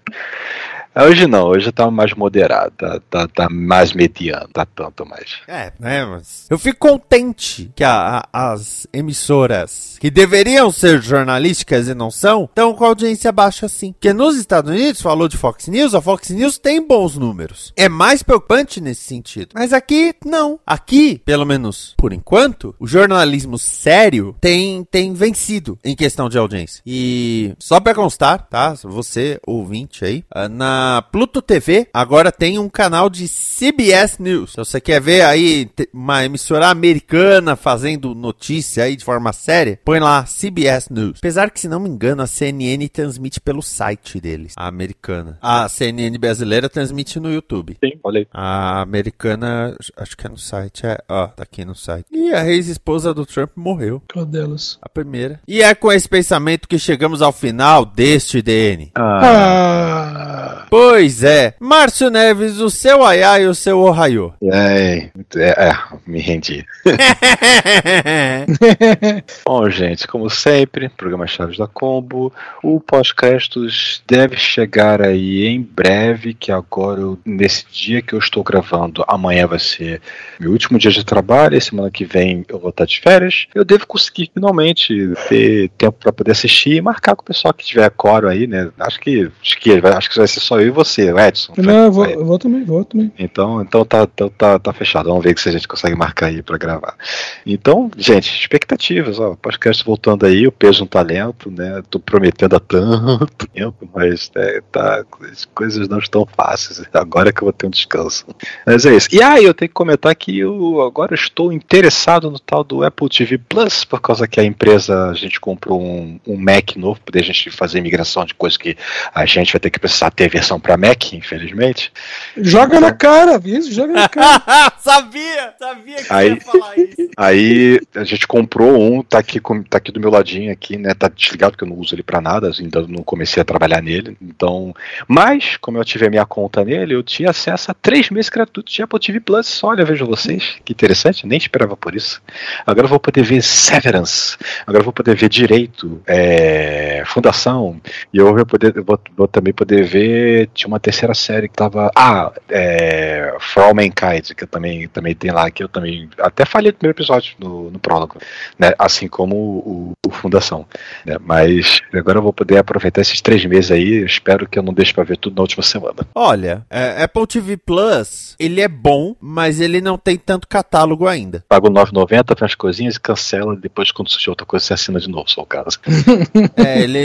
Speaker 5: Hoje não, hoje tá mais moderado, tá, tá, tá mais mediano, tá tanto mais.
Speaker 2: É, né, mas. Eu fico contente que a- a- as emissoras que deveriam ser jornalísticas e não são, estão com audiência baixa assim. Porque nos Estados Unidos, falou de Fox News, a Fox News tem bons números. É mais preocupante nesse sentido. Mas aqui, não. Aqui, pelo menos por enquanto, o jornalismo sério tem, tem vencido em questão de audiência. E só pra constar, tá? Você, ouvinte aí, ah, na Pluto TV agora tem um canal de CBS News. Se você quer ver aí uma emissora americana fazendo notícia aí de forma séria, põe lá CBS News. Apesar que, se não me engano, a CNN transmite pelo site deles, a americana. A CNN brasileira transmite no YouTube.
Speaker 5: Sim, olha aí.
Speaker 2: A americana, acho que é no site, é, ó, tá aqui no site. E a ex-esposa do Trump morreu,
Speaker 4: Qual delas?
Speaker 2: a primeira. E é com esse pensamento que chegamos ao final deste DN.
Speaker 4: Ah.
Speaker 2: Pois é, Márcio Neves, o seu aiá e o seu ohaiô.
Speaker 5: É, é, é, me rendi. Bom, gente, como sempre, programa Chaves da Combo. O pós-créditos deve chegar aí em breve, que agora, eu- nesse dia que eu estou gravando, amanhã vai ser meu último dia de trabalho, e semana que vem eu vou estar de férias. Eu devo conseguir finalmente ter tempo para poder assistir e marcar com o pessoal que tiver coro aí, né? Acho que, acho que, vai- acho que vai ser só só eu e você, o Edson.
Speaker 4: Não, eu vou, eu vou também, vou também.
Speaker 5: Então, então tá, tá, tá, tá fechado. Vamos ver se a gente consegue marcar aí pra gravar. Então, gente, expectativas, ó. Podcast voltando aí, o peso um talento, né? Tô prometendo há tanto tempo, mas é, tá, as coisas não estão fáceis. Agora que eu vou ter um descanso. Mas é isso. E aí, eu tenho que comentar que eu agora estou interessado no tal do Apple TV Plus, por causa que a empresa, a gente comprou um, um Mac novo, para a gente fazer migração de coisas que a gente vai ter que precisar ter versão para Mac, infelizmente.
Speaker 4: Joga na cara, isso, joga na cara.
Speaker 2: sabia, sabia que
Speaker 5: Aí-
Speaker 2: você ia falar isso.
Speaker 5: Aí a gente comprou um, tá aqui, com- tá aqui do meu ladinho aqui, né? Tá desligado porque eu não uso ele pra nada, ainda não comecei a trabalhar nele. Então, mas como eu tive a minha conta nele, eu tinha acesso a três meses gratuitos de Apple TV Plus. Olha, vejo vocês, que interessante, nem esperava por isso. Agora eu vou poder ver Severance, agora eu vou poder ver Direito, é, Fundação, e eu vou poder, vou, vou também poder ver. Tinha uma terceira série que tava. Ah, é, For All Mankind, que eu também, também tem lá, que eu também até falei no primeiro episódio, no, no prólogo, né? Assim como o, o Fundação. né? Mas agora eu vou poder aproveitar esses três meses aí. Eu espero que eu não deixe pra ver tudo na última semana.
Speaker 2: Olha, é, Apple TV Plus, ele é bom, mas ele não tem tanto catálogo ainda.
Speaker 5: Paga o 9,90 para as coisinhas e cancela. E depois, quando surgir outra coisa, você assina de novo, só o caso.
Speaker 2: É, ele,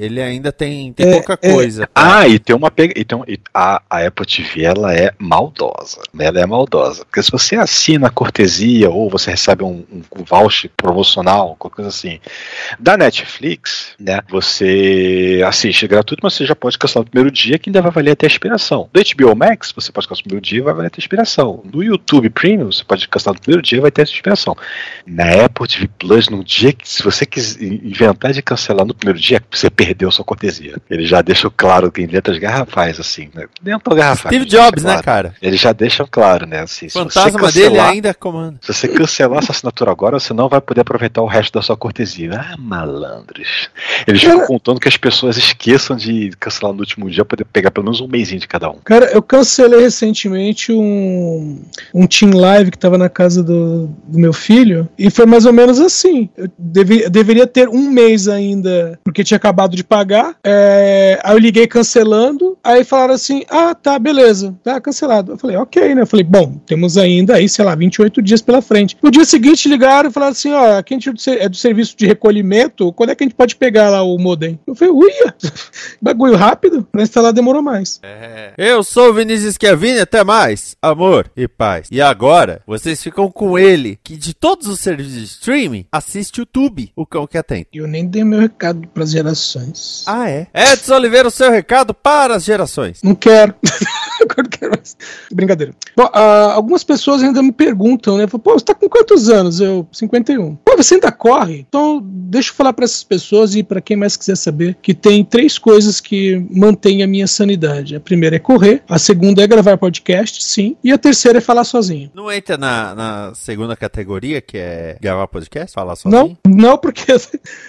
Speaker 2: ele ainda tem, tem
Speaker 4: É,
Speaker 2: pouca
Speaker 4: é.
Speaker 2: coisa.
Speaker 5: Ah, e tem uma pega. E tem um- e a, a Apple TV ela é maldosa. né? Ela é maldosa. Porque se você assina a cortesia ou você recebe um, um voucher promocional, qualquer coisa assim, da Netflix, né? Você assiste gratuito, mas você já pode cancelar no primeiro dia, que ainda vai valer até a expiração. Do HBO Max, você pode cancelar no primeiro dia vai valer até a expiração. Do YouTube Premium, você pode cancelar no primeiro dia vai ter essa expiração. Na Apple TV Plus, no dia que, se você quiser inventar de cancelar no primeiro dia, você perdeu sua cortesia. Ele já deixa claro que em letras garrafais, assim, né? Nem tão garrafais.
Speaker 2: Steve
Speaker 5: deixa
Speaker 2: Jobs, né,
Speaker 5: claro.
Speaker 2: cara?
Speaker 5: Eles já deixam claro, né? Assim,
Speaker 2: fantasma dele
Speaker 5: cancelar-
Speaker 2: ainda comanda.
Speaker 5: se você cancelar essa assinatura agora, você não vai poder aproveitar o resto da sua cortesia. Ah, malandros. Eles
Speaker 4: Cara-
Speaker 5: ficam contando que as pessoas esqueçam de cancelar no último dia pra poder pegar pelo menos um mêsinho de cada um.
Speaker 4: Cara, eu cancelei recentemente um, um Team Live que tava na casa do, do meu filho e foi mais ou menos assim. Eu, deve- eu deveria ter um mês ainda, porque tinha acabado de pagar. É, aí eu liguei cancelando, aí falaram assim: ah, tá, beleza, tá cancelado. Eu falei, ok, né? Eu falei, bom, temos ainda aí, sei lá, 28 dias pela frente. No dia seguinte ligaram e falaram assim: ó, aqui a gente é do é do serviço de recolhimento, quando é que a gente pode pegar lá o modem? Eu falei, uia, bagulho rápido, pra instalar demorou mais.
Speaker 2: Eu sou o Vinícius Schiavini, até mais. Amor e paz. E agora, vocês ficam com ele, que de todos os serviços de streaming, assiste o Tube, o cão que atende.
Speaker 4: Eu nem dei meu recado pras gerações.
Speaker 2: Ah, é? Edson Oliveira, o seu recado para as gerações.
Speaker 4: Não quero. Brincadeira. Bom, ah, algumas pessoas ainda me perguntam, né? Pô, você tá com quantos anos? Eu, 51. Pô, você ainda corre? Então, deixa eu falar pra essas pessoas e pra quem mais quiser saber que tem três coisas que mantêm a minha sanidade. A primeira é correr, a segunda é gravar podcast, sim, e a terceira é falar sozinho.
Speaker 2: Não entra na, na segunda categoria, que é gravar podcast, falar sozinho?
Speaker 4: Não, não porque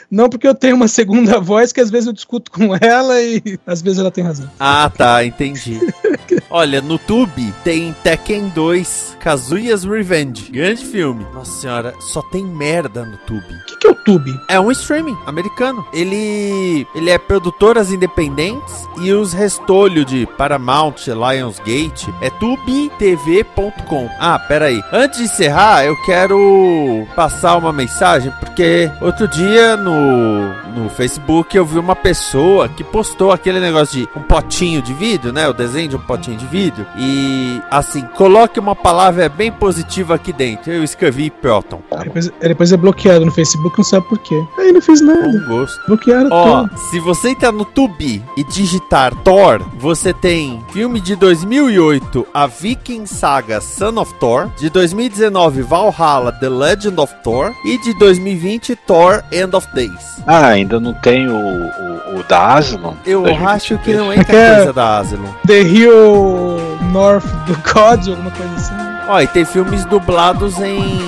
Speaker 4: não porque eu tenho uma segunda voz que às vezes eu discuto com ela e às vezes ela tem razão.
Speaker 2: Ah, tá, entendi. Olha, no Tube tem Tekken 2, Kazuya's Revenge. Grande filme. Nossa senhora, só tem merda no Tube.
Speaker 4: O que, que é o Tube?
Speaker 2: É um streaming americano. Ele ele é produtoras independentes e os restolho de Paramount, Lionsgate é tubetv.com. Ah, pera aí. Antes de encerrar, eu quero passar uma mensagem porque outro dia no no Facebook eu vi uma pessoa que postou aquele negócio de um potinho de vídeo, né? O desenho de um potinho de vídeo e assim, coloque uma palavra bem positiva aqui dentro. Eu escrevi Proton.
Speaker 4: Depois, depois é bloqueado no Facebook, não sabe por quê. Aí não fiz nada.
Speaker 2: Com gosto.
Speaker 4: Bloquearam
Speaker 2: Ó,
Speaker 4: tudo.
Speaker 2: se você entrar no Tubi e digitar Thor, você tem filme de 2008, A Viking Saga Son of Thor, de 2019, Valhalla The Legend of Thor e de 2020, Thor End of Days.
Speaker 5: Ah, ainda não tem o, o, o da Aslan?
Speaker 2: Eu
Speaker 5: 2023.
Speaker 2: acho que não entra
Speaker 4: É.
Speaker 2: coisa da Asylum.
Speaker 4: The Hill North do God, alguma coisa assim.
Speaker 2: Ó, e tem filmes dublados em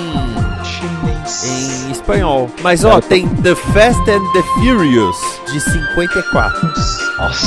Speaker 4: Chinês.
Speaker 2: em espanhol. Mas ó, tem The Fast and the Furious de 54.
Speaker 5: Nossa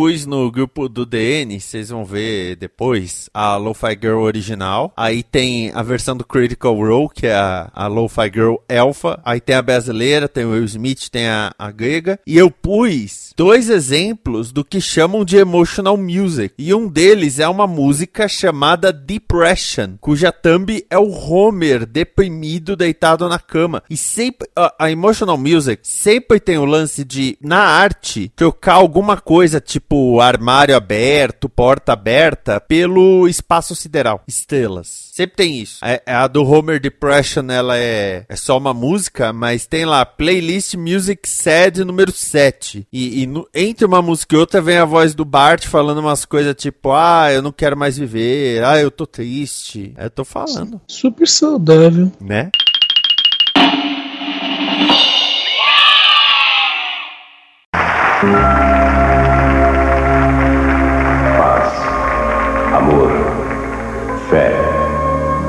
Speaker 2: pus no grupo do DN, vocês vão ver depois, a Lo-Fi Girl original. Aí tem a versão do Critical Role, que é a, a Lo-Fi Girl Alpha. Aí tem a brasileira, tem o Will Smith, tem a, a grega. E eu pus dois exemplos do que chamam de emotional music. E um deles é uma música chamada Depression, cuja thumb é o Homer deprimido deitado na cama. E sempre a, a emotional music sempre tem o lance de na arte trocar alguma coisa tipo armário aberto, porta aberta pelo espaço sideral, estrelas. Sempre tem isso. É, é a do Homer Depression, ela é, é só uma música, mas tem lá playlist Music Sad número 7. E, e no, entre uma música e outra vem a voz do Bart falando umas coisas tipo: Ah, eu não quero mais viver, ah, eu tô triste. É, eu tô falando.
Speaker 4: Super saudável.
Speaker 2: Né?